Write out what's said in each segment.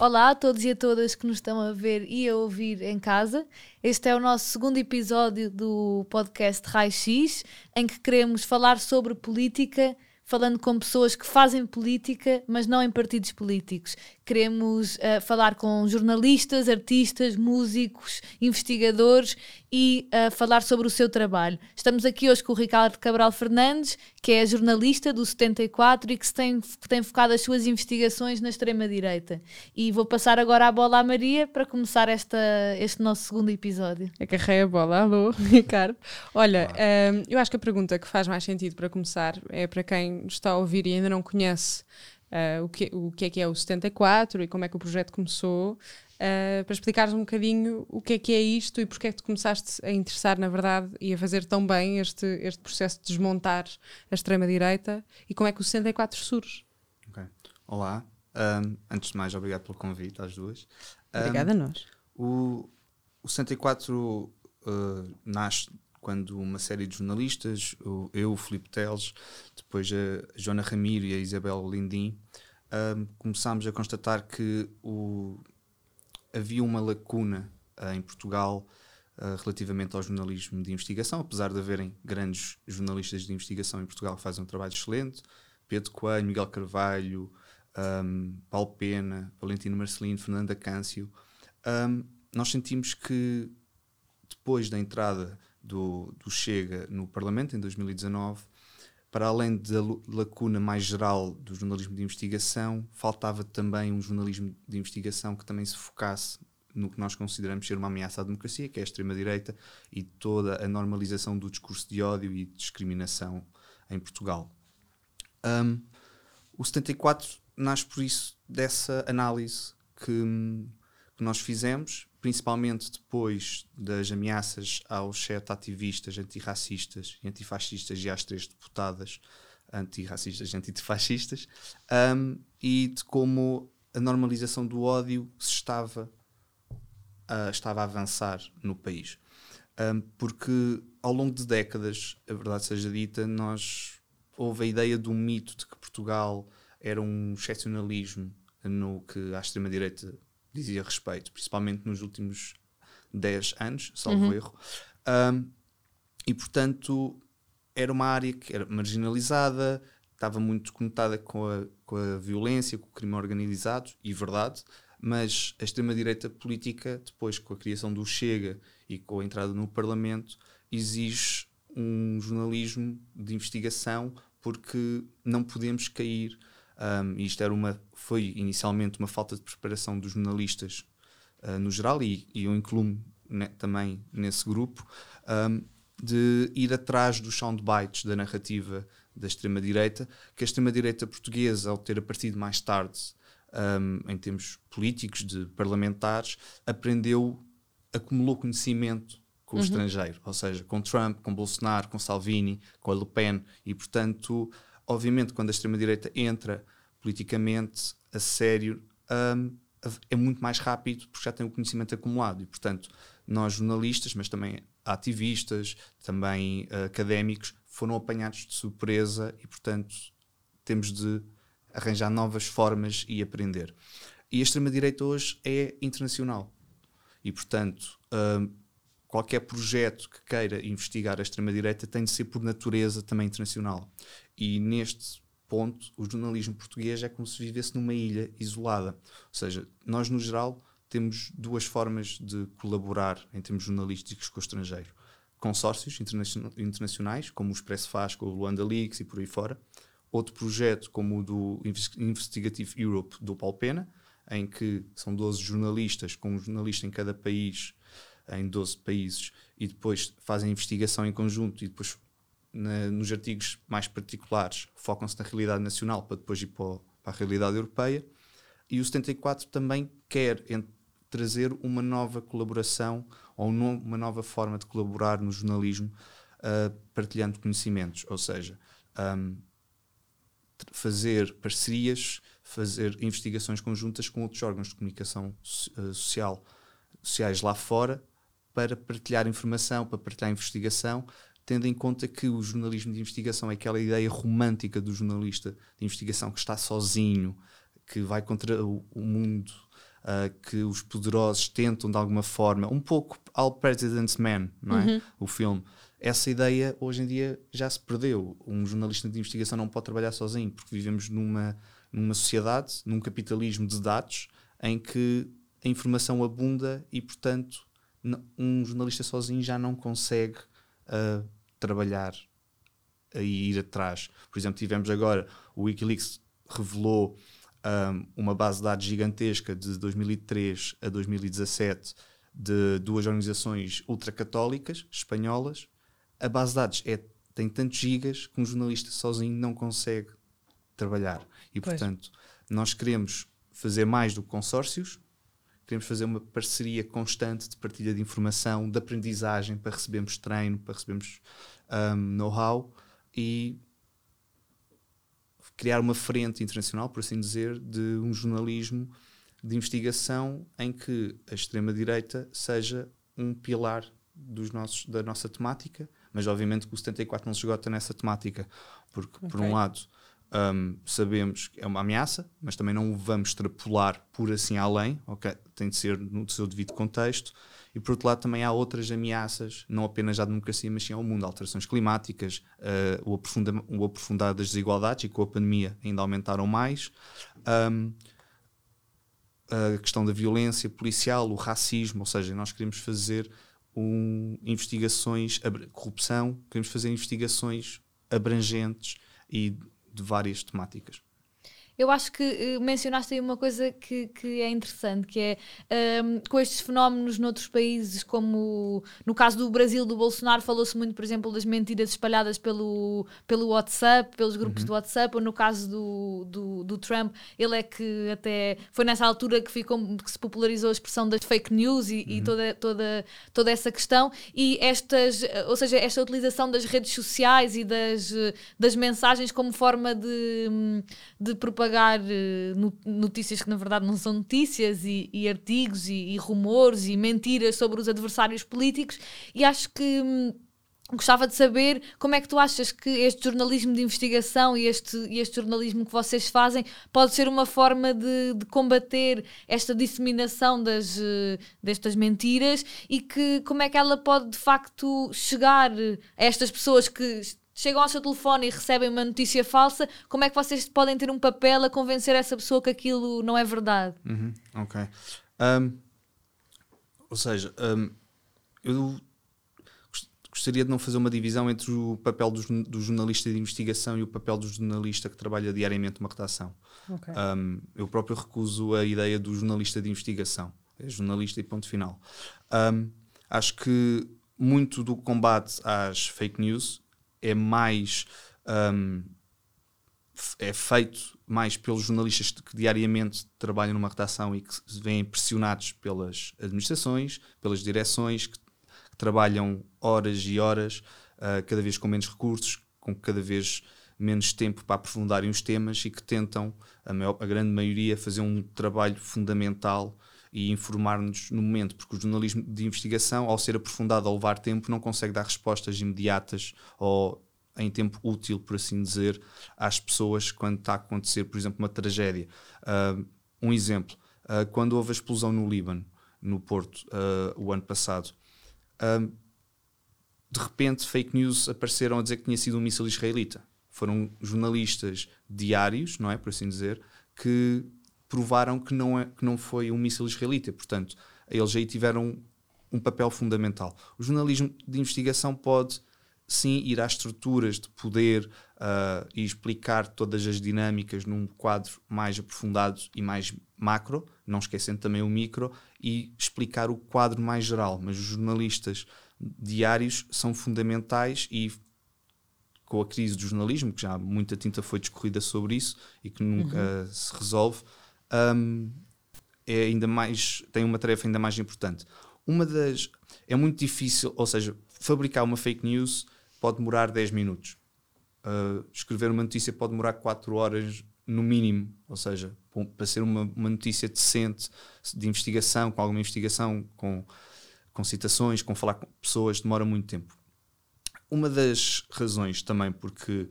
Olá a todos e a todas que nos estão a ver e a ouvir em casa. Este é o nosso segundo episódio do podcast Raio X, em que queremos falar sobre política, falando com pessoas que fazem política, mas não em partidos políticos. Queremos uh, falar com jornalistas, artistas, músicos, investigadores e uh, falar sobre o seu trabalho. Estamos aqui hoje com o Ricardo Cabral Fernandes, que é jornalista do 74 e que tem, tem focado as suas investigações na extrema-direita. E vou passar agora a bola à Maria para começar esta, este nosso segundo episódio. Acarrei a bola. Alô, Ricardo. Olha, um, ehm, eu acho que a pergunta que faz mais sentido para começar é para quem está a ouvir e ainda não conhece uh, o, que, o que é que é o 74 e como é que o projeto começou, uh, para explicares um bocadinho o que é que é isto e porque é que tu começaste a interessar, na verdade, e a fazer tão bem este, este processo de desmontar a extrema-direita e como é que o 74 surge. Okay. Olá, um, antes de mais, obrigado pelo convite às duas. Obrigada um, a nós. O, o 64 uh, nasce quando uma série de jornalistas, eu, o Filipe Teles, depois a Joana Ramiro e a Isabel Lindim, um, começámos a constatar que o, havia uma lacuna uh, em Portugal uh, relativamente ao jornalismo de investigação, apesar de haverem grandes jornalistas de investigação em Portugal que fazem um trabalho excelente, Pedro Coelho, Miguel Carvalho, um, Paulo Pena, Valentino Marcelino, Fernanda Câncio, um, nós sentimos que depois da entrada do, do Chega no Parlamento, em 2019, para além da lacuna mais geral do jornalismo de investigação, faltava também um jornalismo de investigação que também se focasse no que nós consideramos ser uma ameaça à democracia, que é a extrema-direita e toda a normalização do discurso de ódio e discriminação em Portugal. Um, o 74 nasce por isso dessa análise que, que nós fizemos principalmente depois das ameaças aos sete ativistas antirracistas e antifascistas e às três deputadas antirracistas e antifascistas, um, e de como a normalização do ódio se estava, uh, estava a avançar no país. Um, porque ao longo de décadas, a verdade seja dita, nós houve a ideia de um mito de que Portugal era um excepcionalismo no que à extrema-direita dizia respeito, principalmente nos últimos 10 anos, salvo uhum. erro. Um, e portanto era uma área que era marginalizada, estava muito conectada com a, com a violência, com o crime organizado, e verdade, mas a extrema-direita política, depois com a criação do Chega e com a entrada no Parlamento, exige um jornalismo de investigação porque não podemos cair um, isto era uma, foi inicialmente uma falta de preparação dos jornalistas uh, no geral, e, e eu incluo-me ne, também nesse grupo, um, de ir atrás dos soundbites da narrativa da extrema-direita, que a extrema-direita portuguesa, ao ter aparecido mais tarde um, em termos políticos, de parlamentares, aprendeu, acumulou conhecimento com o uhum. estrangeiro, ou seja, com Trump, com Bolsonaro, com Salvini, com a Le Pen, e portanto obviamente, quando a extrema-direita entra politicamente a sério, um, é muito mais rápido porque já tem o conhecimento acumulado. E, portanto, nós jornalistas, mas também ativistas, também uh, académicos, foram apanhados de surpresa e, portanto, temos de arranjar novas formas e aprender. E a extrema-direita hoje é internacional. E, portanto, um, qualquer projeto que queira investigar a extrema-direita tem de ser, por natureza, também internacional. E neste ponto, o jornalismo português é como se vivesse numa ilha isolada. Ou seja, nós, no geral, temos duas formas de colaborar em termos jornalísticos com o estrangeiro. Consórcios internacionais, como o Expresso faz com o Luanda Leaks e por aí fora. Outro projeto, como o do Investigative Europe, do Paulo Pena, em que são 12 jornalistas, com um jornalista em cada país, em 12 países, e depois fazem investigação em conjunto e depois na, nos artigos mais particulares focam-se na realidade nacional para depois ir para, para, a realidade europeia. E o 74 também quer trazer uma nova colaboração ou uma nova forma de colaborar no jornalismo, uh, partilhando conhecimentos, ou seja, um, fazer parcerias, fazer investigações conjuntas com outros órgãos de comunicação uh, social, sociais lá fora para partilhar informação, para partilhar investigação tendo em conta que o jornalismo de investigação é aquela ideia romântica do jornalista de investigação que está sozinho, que vai contra o, o mundo uh, que os poderosos tentam de alguma forma, um pouco All President's Man, não é? Uhum. O filme. Essa ideia hoje em dia já se perdeu. Um jornalista de investigação não pode trabalhar sozinho, porque vivemos numa, numa sociedade, num capitalismo de dados, em que a informação abunda e, portanto, um jornalista sozinho já não consegue uh, trabalhar e ir atrás. Por exemplo, tivemos agora o Wikileaks revelou um, uma base de dados gigantesca de 2003 a 2017 de duas organizações ultracatólicas espanholas. A base de dados é, tem tantos gigas que um jornalista sozinho não consegue trabalhar. E, pois. portanto, nós queremos fazer mais do que consórcios, queremos fazer uma parceria constante de partilha de informação, de aprendizagem, para recebermos treino, para recebermos um, know-how e criar uma frente internacional, por assim dizer, de um jornalismo de investigação em que a extrema-direita seja um pilar dos nossos, da nossa temática, mas obviamente que o 74 não se esgota nessa temática, porque, okay. por um lado, um, sabemos que é uma ameaça, mas também não o vamos extrapolar por assim além, okay? tem de ser no seu devido contexto, e por outro lado também há outras ameaças, não apenas à democracia, mas sim ao mundo, alterações climáticas, uh, o, aprofunda o aprofundar das desigualdades, e com a pandemia ainda aumentaram mais, um, a questão da violência policial, o racismo, ou seja, nós queremos fazer um, investigações, corrupção, queremos fazer investigações abrangentes e de várias temáticas. Eu acho que uh, mencionaste aí uma coisa que, que é interessante, que é um, com estes fenómenos noutros países, como no caso do Brasil, do Bolsonaro, falou-se muito, por exemplo, das mentiras espalhadas pelo, pelo WhatsApp, pelos grupos uhum. do WhatsApp, ou no caso do, do, do, Trump, ele é que até foi nessa altura que, ficou, que se popularizou a expressão das fake news e, uhum. e toda, toda, toda essa questão. E estas, ou seja, esta utilização das redes sociais e das, das mensagens como forma de, de propaganda propagar eh, notícias que na verdade não são notícias e, e artigos e, e, rumores e mentiras sobre os adversários políticos. E acho que hum, gostava de saber como é que tu achas que este jornalismo de investigação e este, este jornalismo que vocês fazem pode ser uma forma de, de combater esta disseminação das, uh, destas mentiras e que como é que ela pode de facto chegar a estas pessoas que chegam ao seu telefone e recebem uma notícia falsa, como é que vocês podem ter um papel a convencer essa pessoa que aquilo não é verdade? Uhum, ok. Um, ou seja, um, eu gostaria de não fazer uma divisão entre o papel do, do, jornalista de investigação e o papel do jornalista que trabalha diariamente uma redação. Okay. Um, eu próprio recuso a ideia do jornalista de investigação. É jornalista e ponto final. Um, acho que muito do combate às fake news é mais. Um, é feito mais pelos jornalistas que diariamente trabalham numa redação e que se veem pressionados pelas administrações, pelas direções, que, que trabalham horas e horas, uh, cada vez com menos recursos, com cada vez menos tempo para aprofundarem os temas e que tentam, a, maior, a grande maioria, fazer um trabalho fundamental e informar-nos no momento, porque o jornalismo de investigação, ao ser aprofundado, ao levar tempo, não consegue dar respostas imediatas ou em tempo útil, por assim dizer, às pessoas quando está a acontecer, por exemplo, uma tragédia. Uh, um exemplo, uh, quando houve a explosão no Líbano, no Porto, uh, o ano passado, de repente fake news apareceram a dizer que tinha sido um míssil israelita. Foram jornalistas diários, não é, por assim dizer, que provaram que não, é, que não foi um míssil israelita. Portanto, eles aí tiveram um papel fundamental. O jornalismo de investigação pode, sim, ir às estruturas de poder uh, e explicar todas as dinâmicas num quadro mais aprofundado e mais macro, não esquecendo também o micro, e explicar o quadro mais geral. Mas os jornalistas diários são fundamentais e com a crise do jornalismo, que já muita tinta foi discorrida sobre isso e que nunca uhum. se resolve, um, é ainda mais tem uma tarefa ainda mais importante. Uma das é muito difícil, ou seja, fabricar uma fake news pode demorar 10 minutos. Uh, escrever uma notícia pode demorar 4 horas no mínimo, ou seja, para ser uma, uma notícia decente de investigação, com alguma investigação, com, com citações, com falar com pessoas, demora muito tempo. Uma das razões também porque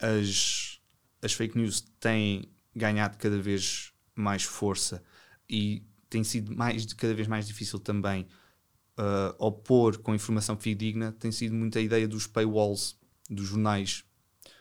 as, as fake news têm ganhado cada vez mais força e tem sido mais, cada vez mais difícil também uh, opor com informação fidedigna, tem sido muita a ideia dos paywalls dos jornais.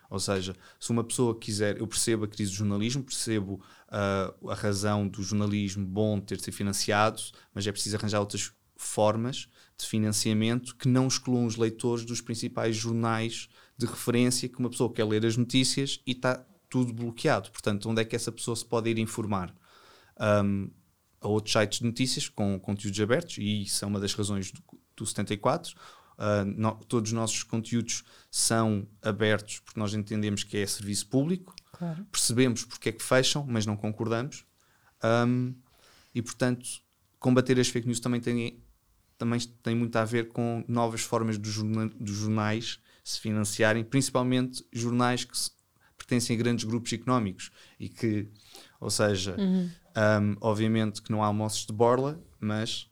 Ou seja, se uma pessoa quiser, eu percebo a crise do jornalismo, percebo uh, a razão do jornalismo bom ter de ser financiado, mas é preciso arranjar outras formas de financiamento que não excluam os leitores dos principais jornais de referência que uma pessoa quer ler as notícias e está tudo bloqueado. Portanto, onde é que essa pessoa se pode ir informar? Um, a outros sites de notícias com conteúdos abertos, e isso é uma das razões do, do 74. Uh, no, todos os nossos conteúdos são abertos porque nós entendemos que é serviço público, claro. percebemos porque é que fecham, mas não concordamos. Um, e portanto, combater as fake news também tem, também tem muito a ver com novas formas dos, dos jornais se financiarem, principalmente jornais que se, pertencem a grandes grupos económicos e que, ou seja, uhum. um, obviamente que não há almoços de borla, mas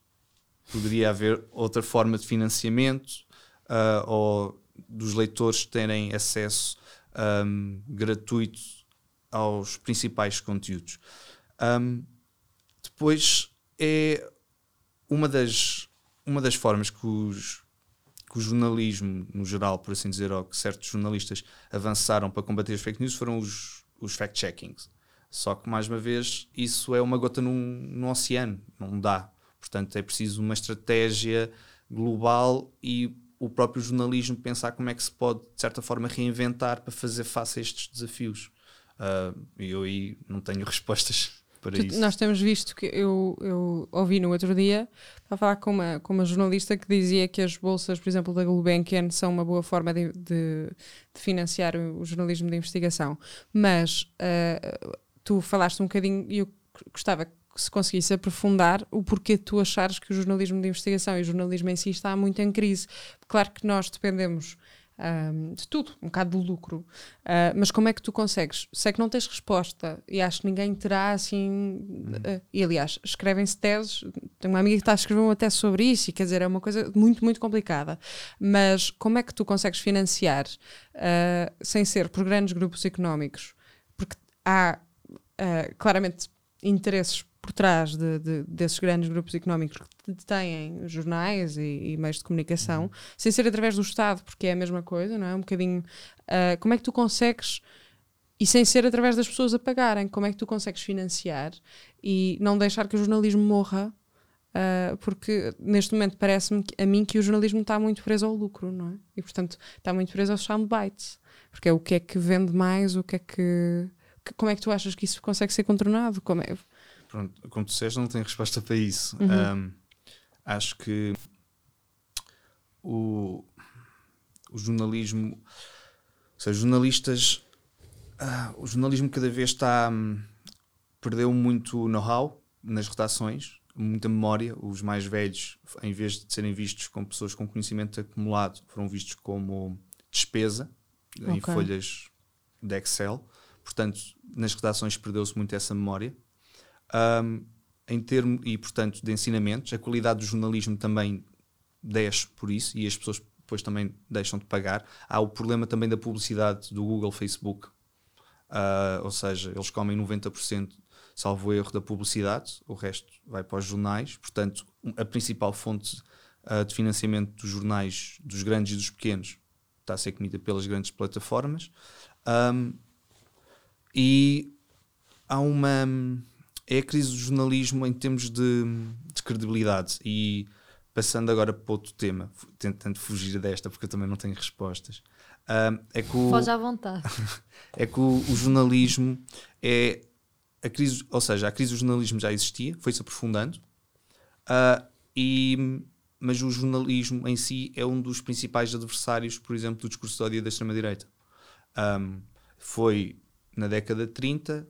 poderia haver outra forma de financiamento uh, ou dos leitores terem acesso um, gratuito aos principais conteúdos. Um, depois é uma das, uma das formas que os que o jornalismo, no geral, por assim dizer, ou que certos jornalistas avançaram para combater as fake news foram os, os fact-checkings. Só que, mais uma vez, isso é uma gota num, num oceano, não dá. Portanto, é preciso uma estratégia global e o próprio jornalismo pensar como é que se pode, de certa forma, reinventar para fazer face a estes desafios. Uh, eu aí não tenho respostas para tu, isso. Nós temos visto que eu, eu ouvi no outro dia, a falar com uma, com uma jornalista que dizia que as bolsas, por exemplo, da Gulbenkian são uma boa forma de, de, de financiar o, o, jornalismo de investigação. Mas uh, tu falaste um bocadinho e eu gostava que se conseguisse aprofundar o porquê tu achares que o jornalismo de investigação e o jornalismo em si está muito em crise. Claro que nós dependemos um, de tudo, um bocado de lucro. Uh, mas como é que tu consegues? Sei que não tens resposta e acho que ninguém terá assim. Uh, e aliás, escrevem-se teses. Tenho uma amiga que está a escrever uma tese sobre isso e quer dizer, é uma coisa muito, muito complicada. Mas como é que tu consegues financiar uh, sem ser por grandes grupos económicos? Porque há claramente interesses por trás de, de, desses grandes grupos económicos que detêm jornais e, e, meios de comunicação, uhum. sem ser através do Estado, porque é a mesma coisa, não é? Um bocadinho. Uh, como é que tu consegues. E sem ser através das pessoas a pagarem, como é que tu consegues financiar e não deixar que o jornalismo morra? Uh, porque neste momento parece-me a mim que o jornalismo está muito preso ao lucro, não é? E portanto está muito preso aos soundbites. Porque é o que é que vende mais, o que é que. Como é que tu achas que isso consegue ser contornado? Como é, pronto, como tu disseste, não tenho resposta para isso. Uhum. Um, acho que o, o jornalismo, ou seja, jornalistas, uh, o jornalismo cada vez está um, perdeu muito know-how nas redações, muita memória. Os mais velhos, em vez de serem vistos como pessoas com conhecimento acumulado, foram vistos como despesa okay. em folhas de Excel. Portanto, nas redações perdeu-se muito essa memória. Um, em termo e portanto de ensinamentos a qualidade do jornalismo também desce por isso e as pessoas depois também deixam de pagar. Há o problema também da publicidade do Google Facebook. Uh, ou seja eles comem 90% salvo erro da publicidade o resto vai para os jornais. Portanto a principal fonte uh, de financiamento dos jornais dos grandes e dos pequenos está a ser comida pelas grandes plataformas. Um, e há uma é a crise do jornalismo em termos de, de credibilidade. E passando agora para outro tema, tentando fugir desta porque eu também não tenho respostas. Uh, é que o, Foge à vontade. é que o, o, jornalismo é a crise, ou seja, a crise do jornalismo já existia, foi-se aprofundando, uh, e, mas o jornalismo em si é um dos principais adversários, por exemplo, do discurso de ódio da extrema-direita. Um, foi na década de 30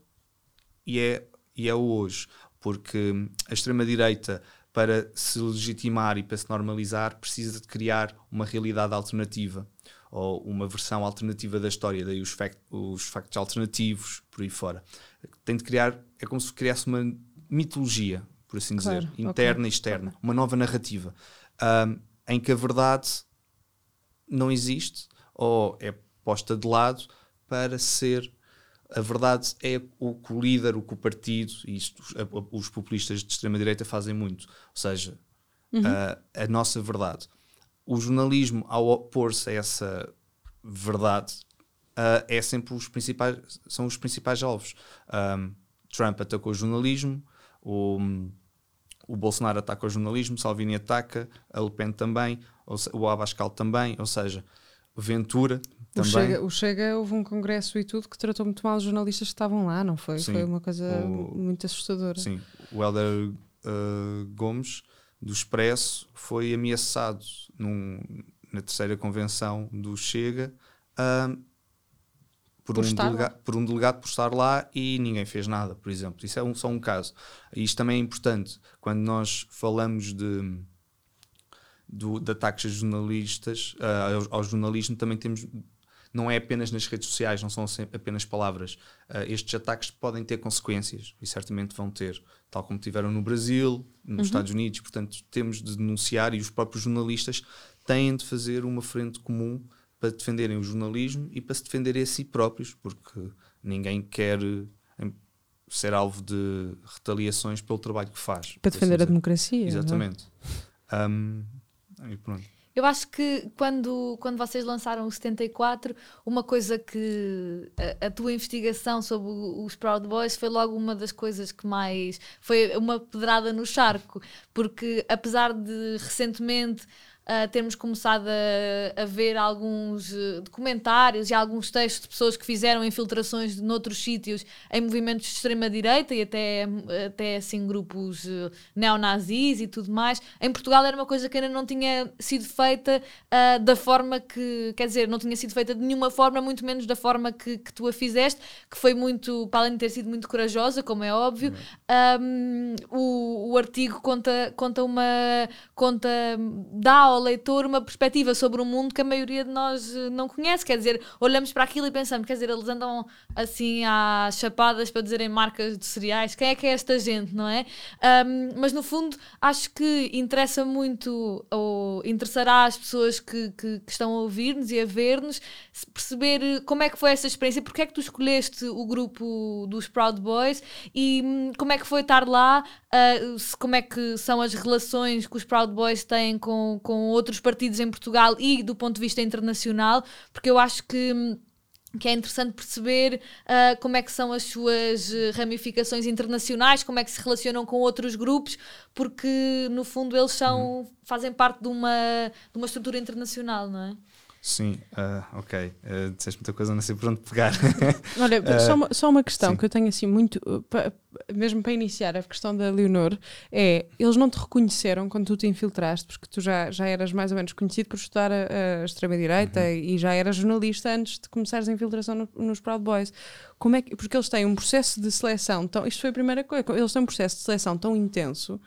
e é e é hoje, porque a extrema-direita, para se legitimar e para se normalizar, precisa de criar uma realidade alternativa ou uma versão alternativa da história, daí os, fact, os factos alternativos, por aí fora. Tem de criar, é como se criasse uma mitologia, por assim claro, dizer, interna okay. e externa, uma nova narrativa, um, em que a verdade não existe ou é posta de lado para ser a verdade é o que o líder, o que o partido, e isto os populistas de extrema-direita fazem muito, ou seja, uhum. a, a nossa verdade. O jornalismo, ao opor-se a essa verdade, uh, é sempre os principais, são os principais alvos. Um, Trump atacou o jornalismo, o, o Bolsonaro ataca o jornalismo, Salvini ataca, a Le Pen também, o Abascal também, ou seja, Ventura o Chega, o Chega houve um congresso e tudo que tratou muito mal os jornalistas que estavam lá, não foi? Sim, foi uma coisa o, muito assustadora. Sim, o Helder uh, Gomes do Expresso foi ameaçado num, na terceira convenção do Chega uh, por, por, um delegado, por, um delegado, por estar lá e ninguém fez nada, por exemplo. Isso é um, só um caso. Isto também é importante quando nós falamos de, do, de ataques a jornalistas, uh, ao, ao jornalismo, também temos não é apenas nas redes sociais, não são apenas palavras. Uh, estes ataques podem ter consequências e certamente vão ter, tal como tiveram no Brasil, nos uhum. Estados Unidos. Portanto, temos de denunciar e os próprios jornalistas têm de fazer uma frente comum para defenderem o jornalismo e para se defenderem a si próprios, porque ninguém quer ser alvo de retaliações pelo trabalho que faz. Para defender assim a democracia. É? Exatamente. Um, e pronto. Eu acho que quando, quando vocês lançaram o 74, uma coisa que a, a, tua investigação sobre os Proud Boys foi logo uma das coisas que mais foi uma pedrada no charco, porque apesar de recentemente uh, termos começado a, a, ver alguns uh, documentários e alguns textos de pessoas que fizeram infiltrações de, noutros sítios em movimentos de extrema-direita e até, até assim grupos uh, neonazis e tudo mais. Em Portugal era uma coisa que ainda não tinha sido feita uh, da forma que, quer dizer, não tinha sido feita de nenhuma forma, muito menos da forma que, que tu a fizeste, que foi muito, para além de ter sido muito corajosa, como é óbvio, um, o, o artigo conta, conta uma. conta. dá ao leitor uma perspectiva sobre o mundo que a maioria de nós eh, não conhece. Quer dizer, olhamos para aquilo e pensamos, quer dizer, eles andam assim às chapadas para dizerem marcas de cereais. Quem é que é esta gente, não é? Um, mas no fundo, acho que interessa muito, ou interessará às pessoas que, que, que estão a ouvir-nos e a ver-nos, perceber como é que foi essa experiência, porque é que tu escolheste o grupo dos Proud Boys e hum, como é que foi estar lá, uh, como é que são as relações que os Proud Boys têm com, com outros partidos em Portugal e do ponto de vista internacional, porque eu acho que que é interessante perceber uh, como é que são as suas ramificações internacionais, como é que se relacionam com outros grupos, porque no fundo eles são, uhum. fazem parte de uma, de uma estrutura internacional, não é? Sim, uh, ok. Uh, disseste muita coisa, não sei por onde pegar. Olha, uh, só, uma, só uma questão sim. que eu tenho assim muito, pa, mesmo para iniciar a questão da Leonor, é, eles não te reconheceram quando tu te infiltraste, porque tu já, já eras mais ou menos conhecido por estudar a, a extrema-direita uhum. e já eras jornalista antes de começares a infiltração no, nos Proud Boys. Como é que, porque eles têm um processo de seleção, tão, isto foi a primeira coisa, eles têm um processo de seleção tão intenso,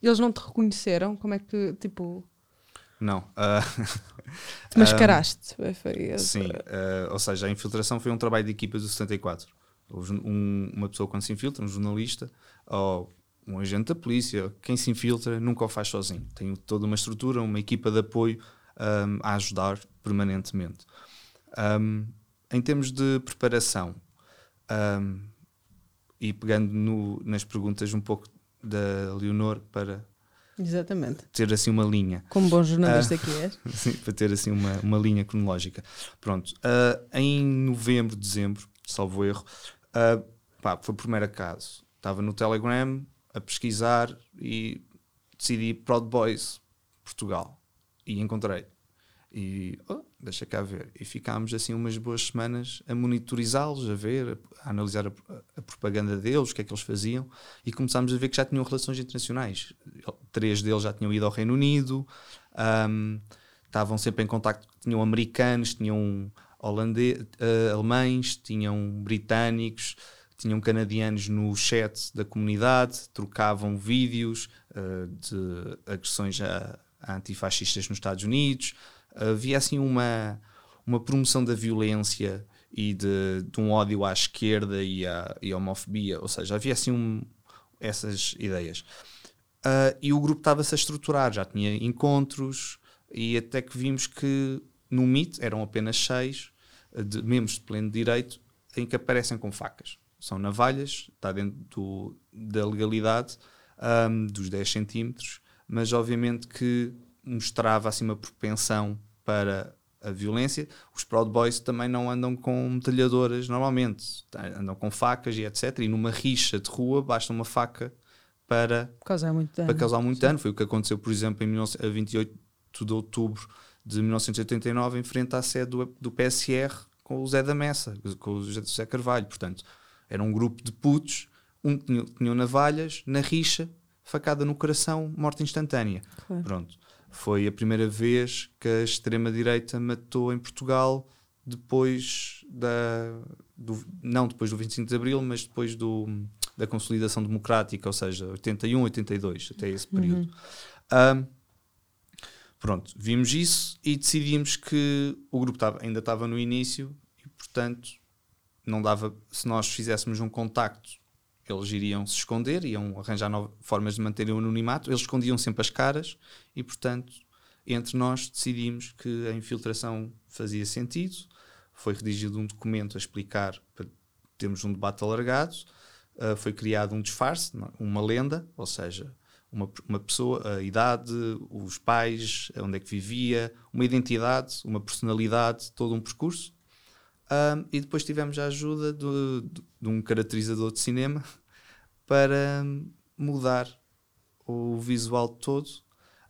eles não te reconheceram, como é que, tipo... Não. Uh, Te mascaraste. Um, foi, sim, uh, ou seja, a infiltração foi um trabalho de equipa do 74. Um, uma pessoa quando se infiltra, um jornalista ou um agente da polícia, quem se infiltra nunca o faz sozinho. Tem toda uma estrutura, uma equipa de apoio um, a ajudar permanentemente. Um, em termos de preparação, um, e pegando no, nas perguntas um pouco da Leonor para Exatamente. Ter assim uma linha. Como bom jornalista uh, que és. Sim, para ter assim uma, uma linha cronológica. Pronto. Uh, em novembro, dezembro, salvo erro, uh, pá, foi o primeiro caso. Estava no Telegram a pesquisar e decidi Proud Boys Portugal. E encontrei. E oh, deixa cá ver. E ficámos assim umas boas semanas a monitorizá-los, a ver, a, a analisar a, a, propaganda deles, o que é que eles faziam, e começámos a ver que já tinham relações internacionais. Três deles já tinham ido ao Reino Unido, um, estavam sempre em contacto, tinham americanos, tinham holandês, uh, alemães, tinham britânicos, tinham canadianos no chat da comunidade, trocavam vídeos uh, de agressões a, a antifascistas nos Estados Unidos havia assim uma, uma promoção da violência e de, de um ódio à esquerda e à, e à homofobia, ou seja, havia assim um, essas ideias. Uh, e o grupo estava-se a estruturar, já tinha encontros e até que vimos que no MIT eram apenas seis de membros de pleno direito em que aparecem com facas. São navalhas, está dentro do, da legalidade um, dos 10 centímetros, mas obviamente que mostrava assim uma propensão para a violência. Os Proud Boys também não andam com metralhadoras normalmente, andam com facas e etc. E numa rixa de rua basta uma faca para causar muito dano. Para causar muito dano. Foi o que aconteceu, por exemplo, em 19, 28 de outubro de 1989, em frente à sede do, do PSR com o Zé da Messa, com o José Carvalho. Portanto, era um grupo de putos, um tinha, tinha navalhas, na rixa, facada no coração, morte instantânea. Claro. Pronto. Foi a primeira vez que a extrema-direita matou em Portugal depois da. Do, não depois do 25 de Abril, mas depois do, da consolidação democrática, ou seja, 81, 82, até esse período. Uhum. Um, pronto, vimos isso e decidimos que o grupo tava, ainda estava no início e, portanto, não dava. Se nós fizéssemos um contacto eles iriam se esconder, iam arranjar formas de manterem o anonimato, eles escondiam sempre as caras e, portanto, entre nós decidimos que a infiltração fazia sentido. Foi redigido um documento a explicar para termos um debate alargado. Uh, foi criado um disfarce, uma lenda, ou seja, uma, uma pessoa, a idade, os pais, onde é que vivia, uma identidade, uma personalidade, todo um percurso. Um, e depois tivemos a ajuda de, um caracterizador de cinema para mudar o visual todo.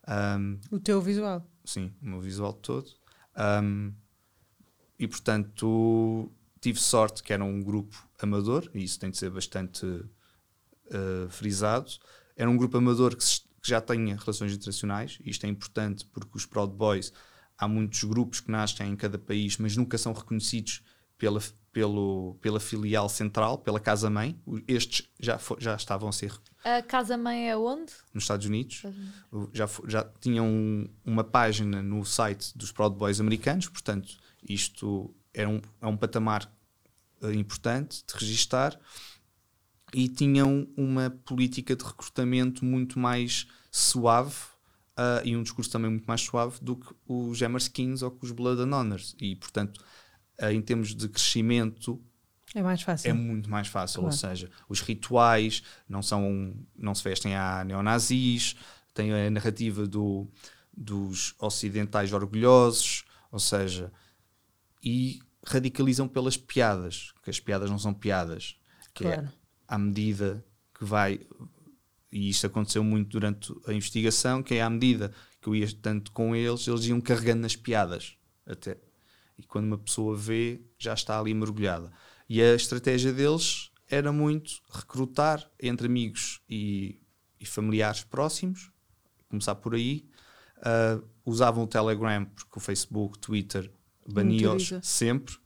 Um, o teu visual? Sim, o meu visual todo. Um, e portanto tive sorte que era um grupo amador, e isso tem de ser bastante uh, frisado. Era um grupo amador que, se, que já tinha relações internacionais, e isto é importante porque os Proud Boys há muitos grupos que nascem em cada país, mas nunca são reconhecidos pela, pelo, pela filial central, pela casa-mãe. Estes já, for, já estavam a ser. A casa-mãe é onde? Nos Estados Unidos. Já, já tinham uma página no site dos Proud Boys americanos, portanto, isto é um, é um patamar uh, importante de registar. E tinham uma política de recrutamento muito mais suave uh, e um discurso também muito mais suave do que os Skins ou que os Blood and Honors. E, portanto, uh, em termos de crescimento, é mais fácil. É muito mais fácil. Claro. Ou seja, os rituais não, são, não se vestem a neonazis, tem a narrativa do, dos ocidentais orgulhosos, ou seja, e radicalizam pelas piadas, que as piadas não são piadas, que é claro. é à medida que vai, e isto aconteceu muito durante a investigação, que é à medida que eu ia tanto com eles, eles iam carregando nas piadas, até, e quando uma pessoa vê, já está ali mergulhada. E a estratégia deles era muito recrutar entre amigos e, e familiares próximos, começar por aí. Uh, usavam o Telegram, porque o Facebook, Twitter, baniam-os sempre.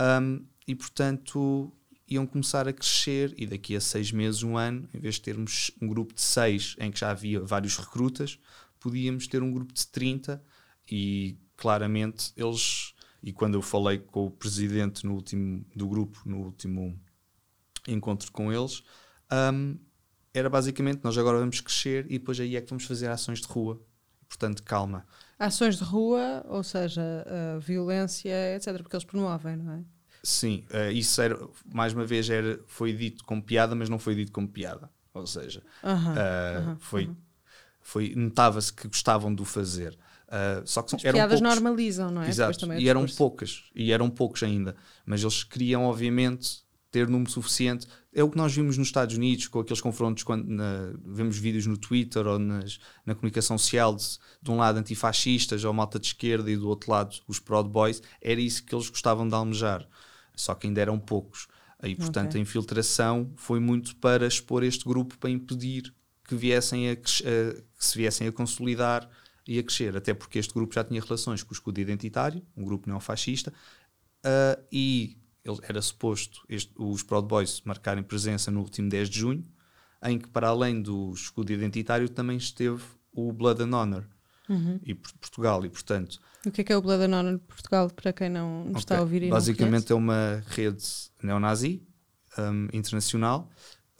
Um, e portanto iam começar a crescer e daqui a seis meses, um ano, em vez de termos um grupo de seis em que já havia vários recrutas, podíamos ter um grupo de 30 e claramente eles e quando eu falei com o presidente no último, do grupo, no último encontro com eles, um, era basicamente nós agora vamos crescer e depois aí é que vamos fazer ações de rua. Portanto, calma. Ações de rua, ou seja, uh, violência, etc., porque eles promovem, não é? Sim, uh, isso era, mais uma vez era, foi dito como piada, mas não foi dito como piada. Ou seja, uh -huh, -huh, foi, foi notava-se que gostavam de o fazer. Uh, só que As eram piadas poucos. normalizam, não é? Exato. É e eram poucas, e eram poucos ainda. Mas eles queriam, obviamente, ter número suficiente. É o que nós vimos nos Estados Unidos, com aqueles confrontos, quando na, vemos vídeos no Twitter ou nas, na comunicação social, de, de, um lado antifascistas ou malta de esquerda e do outro lado os Proud Boys. Era isso que eles gostavam de almejar. Só que ainda eram poucos. E, portanto, okay. a infiltração foi muito para expor este grupo, para impedir que, viessem a, a que se viessem a consolidar ia crescer, até porque este grupo já tinha relações com o escudo identitário, um grupo neofascista, uh, e ele, era suposto este, os Proud Boys marcarem presença no último 10 de junho, em que para além do escudo identitário também esteve o Blood and Honor uhum. e Portugal, e portanto... O que é, que é o Blood and Honor de Portugal, para quem não okay. está a ouvir Basicamente é uma rede neonazi um, internacional,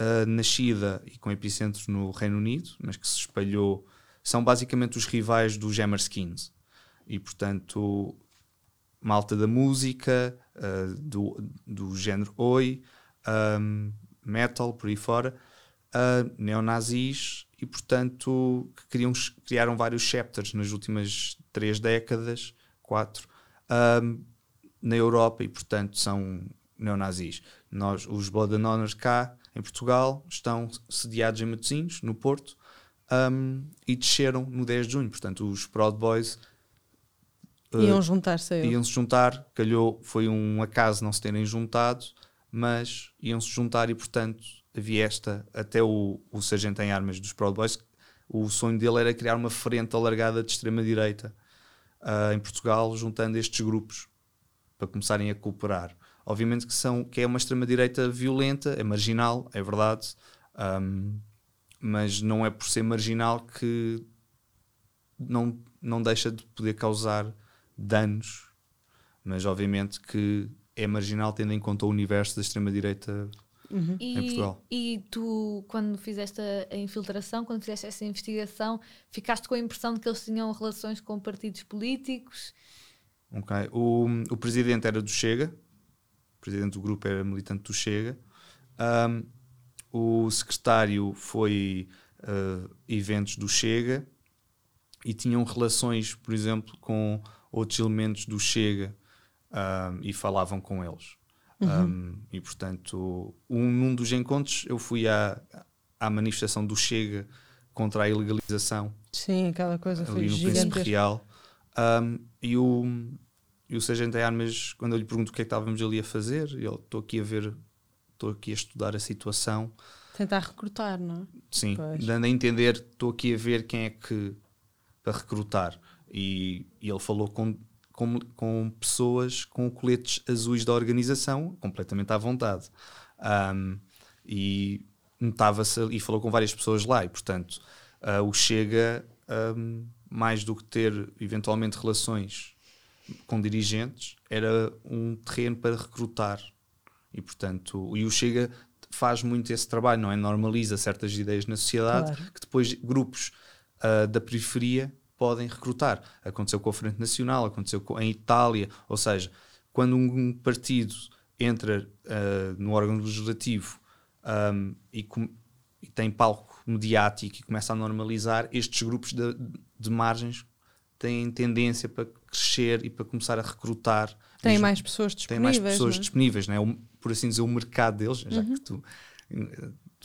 uh, nascida e com epicentro no Reino Unido, mas que se espalhou são basicamente os rivais dos Skins. E, portanto, malta da música, uh, do, do género Oi, um, metal, por aí fora, uh, neonazis, e portanto que queriam, criaram vários chapters nas últimas três décadas, quatro, um, na Europa, e portanto são neonazis. Nós, os Blood and Honor cá, em Portugal, estão sediados em Matosinhos, no Porto, um, e desceram no 10 de junho. Portanto, os Proud Boys uh, iam juntar-se Iam se juntar, calhou, foi um acaso não se terem juntado, mas iam se juntar e, portanto, havia esta, até o, o Sargento em Armas dos Proud Boys, o sonho dele era criar uma frente alargada de extrema-direita uh, em Portugal, juntando estes grupos para começarem a cooperar. Obviamente que, são, que é uma extrema-direita violenta, é marginal, é verdade, um, mas não é por ser marginal que não, não deixa de poder causar danos, mas obviamente que é marginal tendo em conta o universo da extrema-direita uhum. em Portugal. E tu, quando fizeste a infiltração, quando fizeste essa investigação, ficaste com a impressão de que eles tinham relações com partidos políticos? Ok. O, o presidente era do Chega, presidente do grupo era militante do Chega. Um, o secretário foi uh, eventos do Chega e tinham relações, por exemplo, com outros elementos do Chega um, e falavam com eles. Uhum. Um, e portanto, um, num dos encontros eu fui à, à manifestação do Chega contra a ilegalização. Sim, aquela coisa ali foi no Príncipe Real. Um, e o, e o Sargento Armas, quando eu lhe pergunto o que é que estávamos ali a fazer, ele estou aqui a ver, estou aqui a estudar a situação. Tentar recrutar, não é? Sim, pois. dando a entender, estou aqui a ver quem é que para recrutar. E, e ele falou com, com, com, pessoas com coletes azuis da organização, completamente à vontade. Um, e notava-se e falou com várias pessoas lá, e portanto, uh, o Chega, um, mais do que ter eventualmente relações com dirigentes era um terreno para recrutar e portanto e o Chega faz muito esse trabalho não é normaliza certas ideias na sociedade claro. que depois grupos uh, da periferia podem recrutar aconteceu com a Frente Nacional aconteceu com, em Itália ou seja quando um partido entra uh, no órgão legislativo um, e, com, e, tem palco mediático e começa a normalizar estes grupos de, de margens têm tendência para crescer e para começar a recrutar. Tem mais pessoas disponíveis. Tem mais pessoas? É? disponíveis, não é? O, por assim dizer, o mercado deles, já uhum. que tu.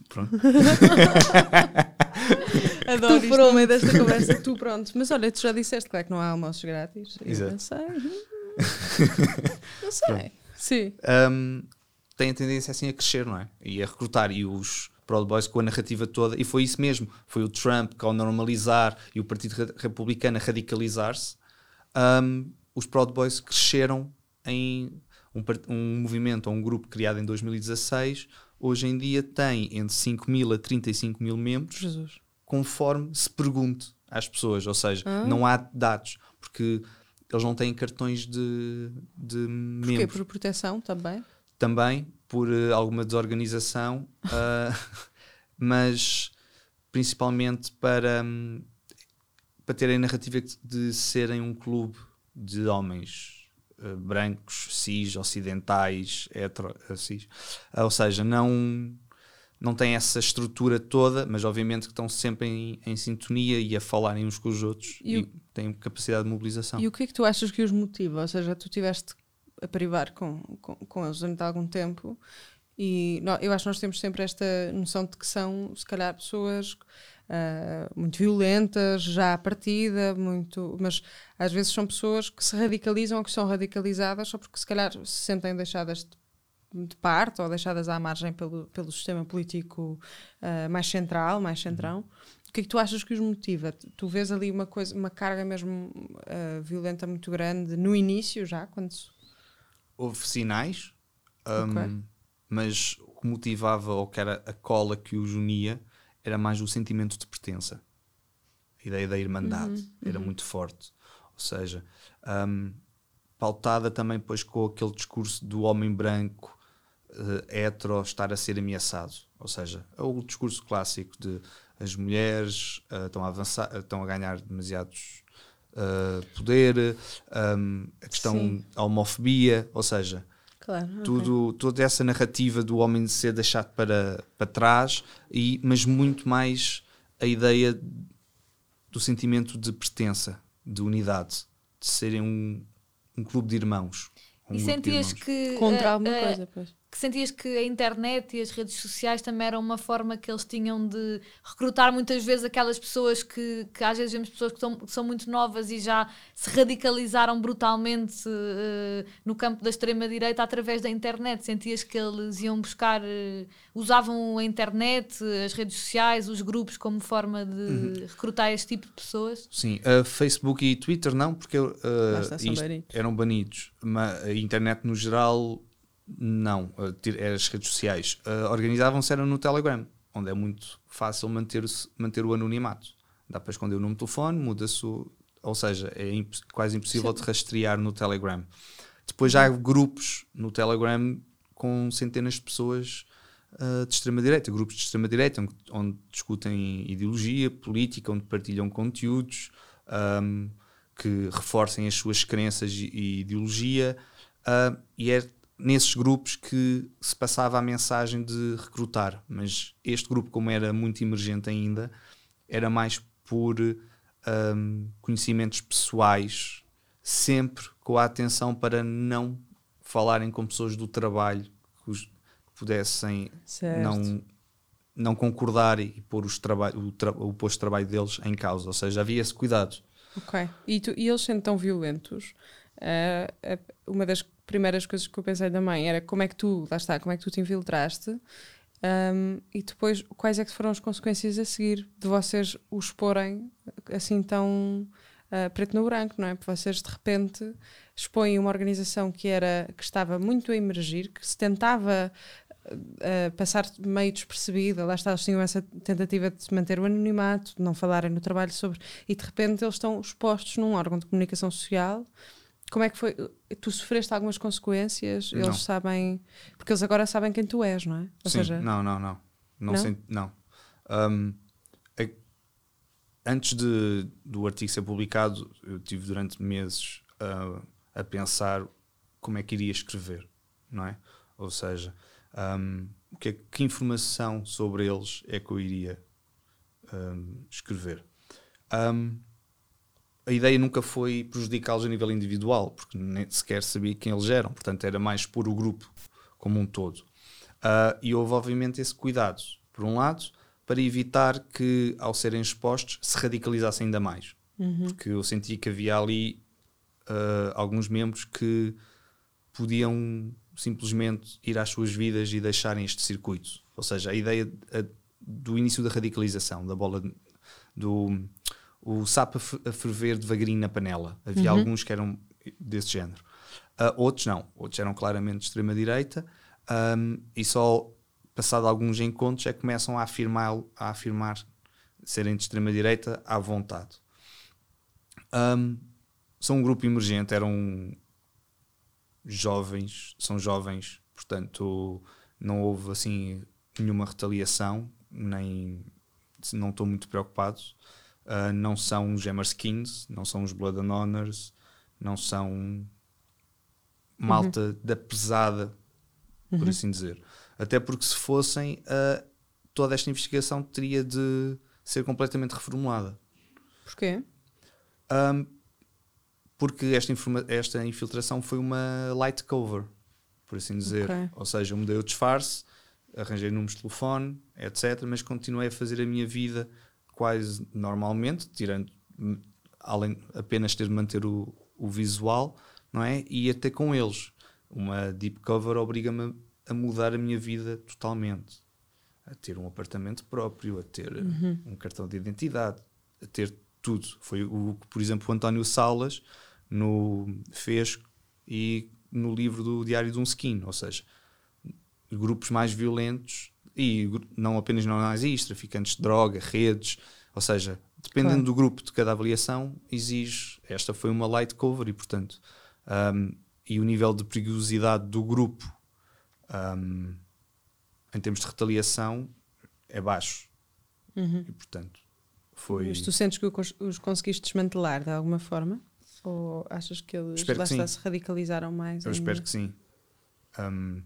Pronto. Adoro tu isto no meio desta conversa. Tu pronto. Mas olha, tu já disseste, claro que não há almoços grátis. Exato. Não sei. não sei. Pronto. Sim. Um, tem a tendência assim a crescer, não é? E a recrutar. E os Proud Boys com a narrativa toda. E foi isso mesmo. Foi o Trump que ao normalizar e o Partido Republicano a radicalizar-se, um, os Proud Boys cresceram em um, um movimento ou um grupo criado em 2016. Hoje em dia tem entre 5 mil a 35 mil membros, Jesus. conforme se pergunte às pessoas. Ou seja, ah. não há dados, porque eles não têm cartões de, de Porquê? membros. Por proteção também? Também por uh, alguma desorganização, uh, mas principalmente para. Um, para terem a narrativa de serem um clube de homens uh, brancos, cis, ocidentais, hetero, uh, cis. Uh, ou seja, não, não têm essa estrutura toda, mas obviamente que estão sempre em, em sintonia e a falarem uns com os outros e, e têm capacidade de mobilização. E o que é que tu achas que os motiva? Ou seja, tu tiveste a privar com, com, com eles durante algum tempo e eu acho que nós temos sempre esta noção de que são, se calhar, pessoas uh, muito violentas, já à partida, muito, mas às vezes são pessoas que se radicalizam ou que são radicalizadas só porque, se calhar, se sentem deixadas de, de parte ou deixadas à margem pelo, pelo sistema político uh, mais central, mais centrão. O que é que tu achas que os motiva? Tu vês ali uma coisa, uma carga mesmo uh, violenta muito grande no início já, quando houve sinais. Um, okay mas o que motivava ou que era a cola que os unia era mais o sentimento de pertença. A ideia da irmandade uhum, era uhum. muito forte. Ou seja, um, pautada também depois com aquele discurso do homem branco uh, hetero estar a ser ameaçado. Ou seja, é o discurso clássico de as mulheres uh, estão, a avançar, estão a ganhar demasiados uh, poder, um, a questão Sim. da homofobia, ou seja, Claro. tudo, toda essa narrativa do homem de ser deixado para, para trás, e, mas muito mais a ideia do sentimento de pertença, de unidade, de serem um, um clube de irmãos. um E sentias irmãos. que, Contra alguma coisa, pois. Que sentias que a internet e as redes sociais também eram uma forma que eles tinham de recrutar muitas vezes aquelas pessoas que, que às vezes vemos pessoas que são, que são muito novas e já se radicalizaram brutalmente eh, no campo da extrema-direita através da internet. Sentias que eles iam buscar, eh, usavam a internet, as redes sociais, os grupos como forma de Uhum. recrutar este tipo de pessoas? Sim, uh, Facebook e Twitter não, porque uh, eram banidos. Mas a internet no geral, não. Uh, tir- as redes sociais uh, organizavam-se era no Telegram, onde é muito fácil manter, manter o anonimato. Dá para esconder o número de telefone, muda-se. Ou seja, é imp- quase impossível de rastrear no Telegram. Depois já há grupos no Telegram com centenas de pessoas uh, de extrema-direita, grupos de extrema-direita, onde, onde discutem ideologia, política, onde partilham conteúdos um, que reforcem as suas crenças e, e ideologia, uh, e é nesses grupos que se passava a mensagem de recrutar. Mas este grupo, como era muito emergente ainda, era mais por um, conhecimentos pessoais, sempre com a atenção para não falarem com pessoas do trabalho que pudessem Certo. não, não concordar e pôr os o, tra o posto de trabalho deles em causa. Ou seja, havia esse cuidado. Ok. E, tu- e eles sendo tão violentos, eh, uma das primeiras coisas que eu pensei também era como é que tu, lá está, como é que tu te infiltraste ahm, e depois quais é que foram as consequências a seguir de vocês o exporem assim tão ah, preto no branco, não é? Porque vocês de repente expõem uma organização que era que estava muito a emergir, que se tentava ah, passar meio despercebida, lá está, eles tinham essa tentativa de manter o anonimato, de não falarem no trabalho sobre e de repente eles estão expostos num órgão de comunicação social. Como é que foi? Tu sofreste algumas consequências? Não. Eles sabem. Porque eles agora sabem quem tu és, não é? Ou Sim, seja, não, não, não. Não, Não? não. Um, a- antes de, do artigo ser publicado, eu tive durante meses uh, a pensar como é que iria escrever, não é? Ou seja, um, o que, é- que informação sobre eles é que eu iria um, escrever. Um, a ideia nunca foi prejudicá-los a nível individual, porque nem sequer sabia quem eles eram, portanto era mais por o grupo como um todo. Ah, e houve obviamente esse cuidado, por um lado, para evitar que ao serem expostos se radicalizassem ainda mais, porque eu senti que havia ali ah, alguns membros que podiam simplesmente ir às suas vidas e deixarem este circuito. Ou seja, a ideia a- do início da radicalização, da bola do o sapo a fe- a ferver devagarinho na panela. Havia alguns que eram desse género. Ah, outros não, outros eram claramente de extrema-direita ahm, e só passado alguns encontros é que começam a afirmar, a afirmar serem de extrema-direita à vontade. Ahm, são um grupo emergente, eram jovens, são jovens, portanto não houve assim nenhuma retaliação, nem não estou muito preocupado. Uh, não são os Hammerskins, não são os Blood and Honors, não são malta da pesada, por assim dizer. Até porque se fossem, uh, toda esta investigação teria de ser completamente reformulada. porquê? Um, porque esta, esta infiltração foi uma light cover, por assim dizer. Ok. Ou seja, eu mudei o disfarce, arranjei números de telefone, etc. Mas continuei a fazer a minha vida quase normalmente, tirando hum, além apenas ter de manter o, o visual, não é? E até com eles. Uma deep cover obriga-me a mudar a minha vida totalmente. A ter um apartamento próprio, a ter um cartão de identidade, a ter tudo. Foi o que, por exemplo, o António Salas no, fez e no livro do Diário de um Skin, ou seja, grupos mais violentos e não apenas neonazis, traficantes de droga, redes, ou seja, dependendo Claro. do grupo de cada avaliação, exige. Esta foi uma light cover e, portanto, um, e o nível de perigosidade do grupo um, em termos de retaliação é baixo. E, portanto, Foi. Mas tu sentes que os conseguiste desmantelar de alguma forma? Ou achas que eles lá está, se radicalizaram mais? Eu ainda? espero que sim. Um,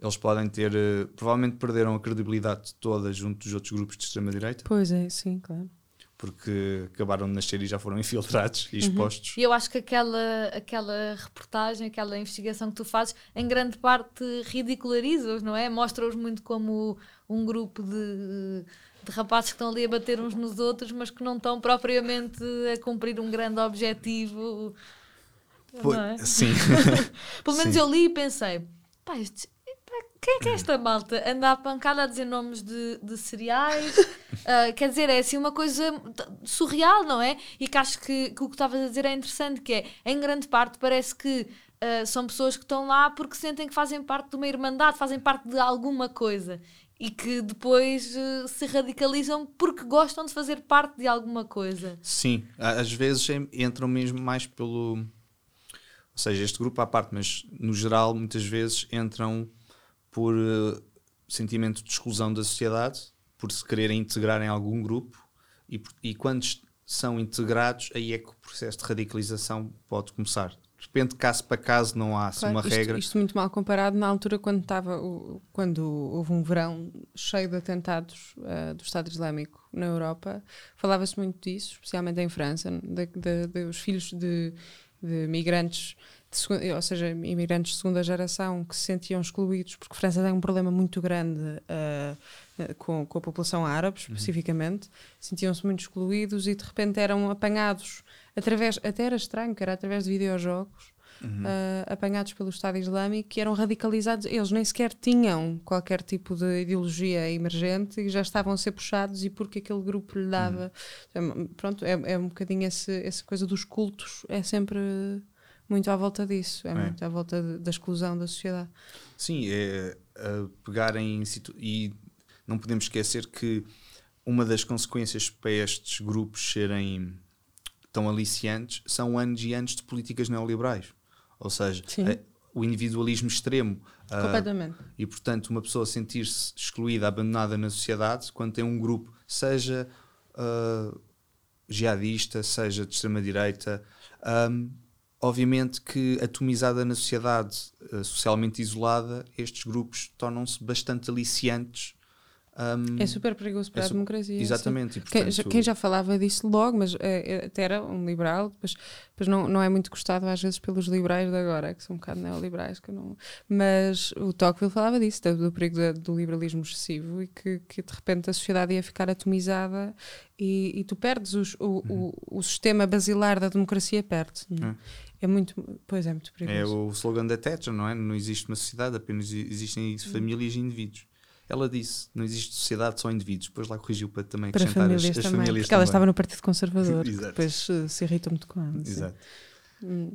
eles podem ter. Uh, provavelmente perderam a credibilidade toda junto dos outros grupos de extrema-direita. Pois é, sim, claro. Porque acabaram de nascer e já foram infiltrados e uhum. expostos. E eu acho que aquela, aquela reportagem, aquela investigação que tu fazes, em grande parte ridiculariza-os, não é? Mostra-os muito como um grupo de de rapazes que estão ali a bater uns nos outros, mas que não estão propriamente a cumprir um grande objetivo. Pois, é? Sim. Pelo menos sim. eu li e pensei, pá, estes, quem é que é esta malta? Anda a pancada a dizer nomes de, de cereais. Uh, quer dizer, é assim uma coisa surreal, não é? E que acho que, que o que estavas a dizer é interessante, que é, em grande parte, parece que uh, são pessoas que estão lá porque sentem que fazem parte de uma irmandade, fazem parte de alguma coisa e que depois uh, se radicalizam porque gostam de fazer parte de alguma coisa. Sim, às vezes entram mesmo mais pelo. Ou seja, este grupo à parte, mas no geral, muitas vezes entram por uh, sentimento de exclusão da sociedade, por se quererem integrar em algum grupo, e, e quando são integrados, aí é que o processo de radicalização pode começar de repente, caso para caso, não há assim, claro, uma isto, regra. Isto muito mal comparado na altura quando, estava, quando houve um verão cheio de atentados uh, do Estado Islâmico na Europa. Falava-se muito disso, especialmente em França, de, de, de os filhos de, de migrantes, ou seja, imigrantes de segunda geração que se sentiam excluídos, porque a França tem um problema muito grande. Uh, com, com, a população árabe, uhum. especificamente, uhum. sentiam-se muito excluídos e de repente eram apanhados através, até era estranho, que era através de videojogos, uhum. uh, apanhados pelo Estado Islâmico, que eram radicalizados. Eles nem sequer tinham qualquer tipo de ideologia emergente e já estavam a ser puxados e porque aquele grupo lhe dava. Uhum. Pronto, é, é um bocadinho esse, essa coisa dos cultos, é sempre muito à volta disso, é, é. muito à volta de, da exclusão da sociedade. Sim, é, é pegarem e não podemos esquecer que uma das consequências para estes grupos serem tão aliciantes são anos e anos de políticas neoliberais. Ou seja, a, o individualismo extremo. Ah, Completamente. Uh, e, portanto, uma pessoa sentir-se excluída, abandonada na sociedade, quando tem um grupo, seja uh, jihadista, seja de extrema-direita, um, obviamente que atomizada na sociedade, uh, socialmente isolada, estes grupos tornam-se bastante aliciantes um, é super perigoso para é a democracia. Exatamente. E, portanto, quem, quem, já falava disso logo, mas é, até era um liberal, depois, depois não, não é muito gostado às vezes pelos liberais de agora, que são um bocado neoliberais. Que não... Mas o Tocqueville falava disso, do, do perigo do, do liberalismo excessivo e que, que de repente a sociedade ia ficar atomizada e, e tu perdes os, o, uhum. o, o, sistema basilar da democracia, perde. Uhum. É muito, pois é, muito perigoso. É o slogan da Thatcher, não é? Não existe uma sociedade, apenas existem uhum. famílias e indivíduos. Ela disse: não existe sociedade, só indivíduos. Depois lá corrigiu para também para acrescentar famílias as, as famílias. Porque também. ela estava no Partido Conservador, depois uh, se irrita muito com ela. Exato. Hum.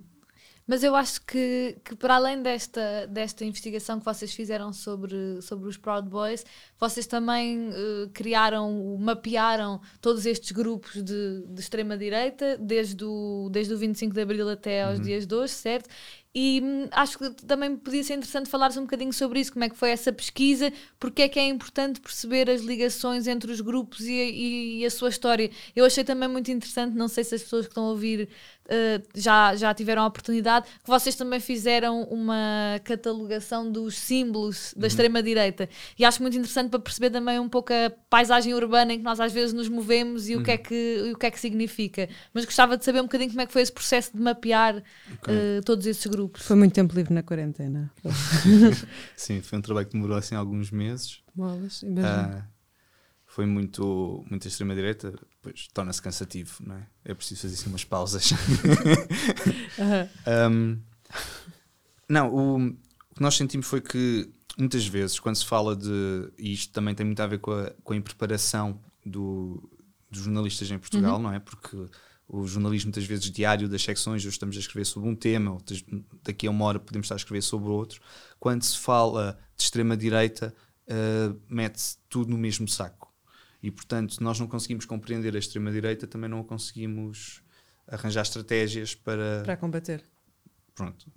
Mas eu acho que, que para além desta, desta investigação que vocês fizeram sobre, sobre os Proud Boys, vocês também uh, criaram, mapearam todos estes grupos de, de extrema-direita, desde o, desde o 25 de Abril até aos uhum. dias de hoje, certo? E hum, acho que também podia ser interessante falares um bocadinho sobre isso, como é que foi essa pesquisa, porque é que é importante perceber as ligações entre os grupos e, e, e a sua história. Eu achei também muito interessante, não sei se as pessoas que estão a ouvir uh, já, já tiveram a oportunidade, que vocês também fizeram uma catalogação dos símbolos da uhum. extrema-direita. E acho muito interessante para perceber também um pouco a paisagem urbana em que nós às vezes nos movemos e, uhum. o, que é uhum. que, o que é que significa. Mas gostava de saber um bocadinho como é que foi esse processo de mapear okay. uh, todos esses grupos. Foi muito tempo livre na quarentena. Sim, foi um trabalho que demorou assim alguns meses. Bolas, imagino. Uh, foi muito, muito extrema-direita, pois torna-se cansativo, não é? É preciso fazer assim umas pausas. um, não, o, o, que nós sentimos foi que muitas vezes, quando se fala de. E isto também tem muito a ver com a, com a impreparação do, dos jornalistas em Portugal, uhum. não é? Porque o jornalismo, muitas vezes, diário das secções, hoje estamos a escrever sobre um tema, daqui a uma hora podemos estar a escrever sobre outro. Quando se fala de extrema-direita, uh, mete-se tudo no mesmo saco e, portanto, nós não conseguimos compreender a extrema-direita, também não conseguimos arranjar estratégias para. Para combater. Pronto.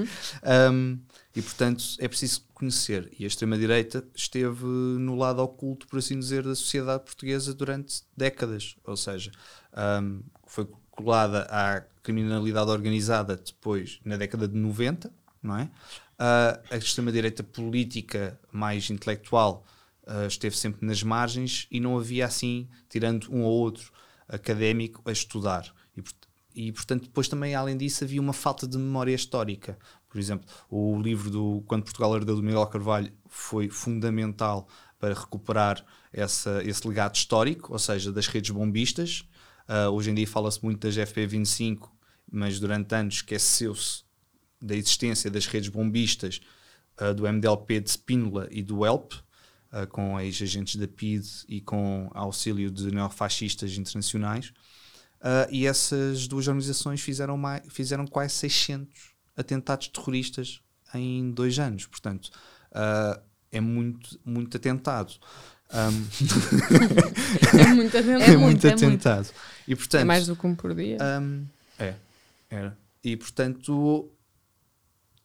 um, e portanto é preciso conhecer. E a extrema-direita esteve no lado oculto, por assim dizer, da sociedade portuguesa durante décadas. Ou seja, um, foi colada à criminalidade organizada depois, na década de 90, não é? Uh, a extrema-direita política mais intelectual uh, esteve sempre nas margens e não havia assim, tirando um ou outro académico, a estudar. E, e, portanto, depois também, além disso, havia uma falta de memória histórica. Por exemplo, o livro do Quando Portugal Herdeu do Miguel Carvalho foi fundamental para recuperar essa, esse legado histórico, ou seja, das redes bombistas. Uh, hoje em dia fala-se muito das FP25, mas durante anos esqueceu-se da existência das redes bombistas uh, do MDLP de Spínola e do ELP, uh, com ex-agentes da PID e com auxílio de neofascistas internacionais. Uh, e essas duas organizações fizeram, mais, fizeram quase 600 atentados terroristas em dois anos. Portanto, uh, é muito, muito atentado. Um, é muito atentado. É, muito, é atentado. Muito. E, portanto, é mais do que um por dia. Um, é, era. E portanto,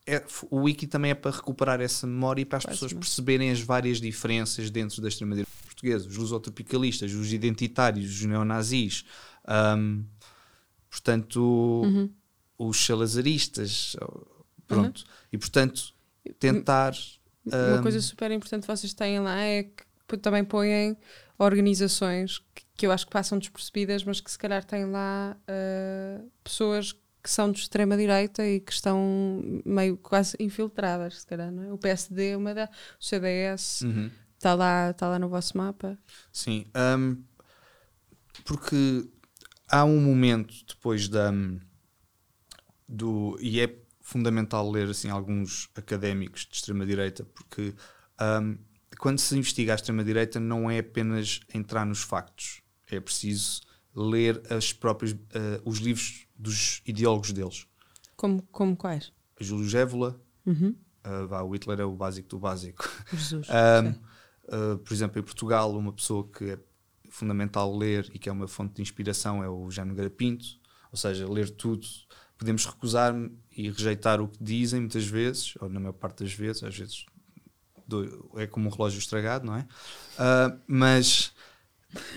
é, o wiki também é para recuperar essa memória e para as pessoas perceberem as várias diferenças dentro da extrema-direita portuguesa, os lusotropicalistas, os identitários, os neonazis, um, portanto, uhum. os salazaristas, pronto. Uhum. E portanto, tentar. Uma um, coisa super importante que vocês têm lá é que também põem organizações que, que, eu acho que passam despercebidas, mas que se calhar têm lá uh, pessoas que são de extrema direita e que estão meio quase infiltradas, se calhar, não é? O PSD é uma da, o CDS uhum. está lá, tá lá no vosso mapa. Sim, um, porque há um momento depois da do e é fundamental ler assim alguns académicos de extrema direita porque um, quando se investiga a extrema direita não é apenas entrar nos factos é preciso ler as próprias uh, os livros dos ideólogos deles como como quais Júlio Gévola uhum. uh, vá, o Hitler é o básico do básico Jesus, um, uh, por exemplo em Portugal uma pessoa que é fundamental ler e que é uma fonte de inspiração é o Jaime Garapinto, ou seja, ler tudo. Podemos recusar e rejeitar o que dizem muitas vezes, ou na maior parte das vezes, às vezes é como um relógio estragado, não é? Uh, mas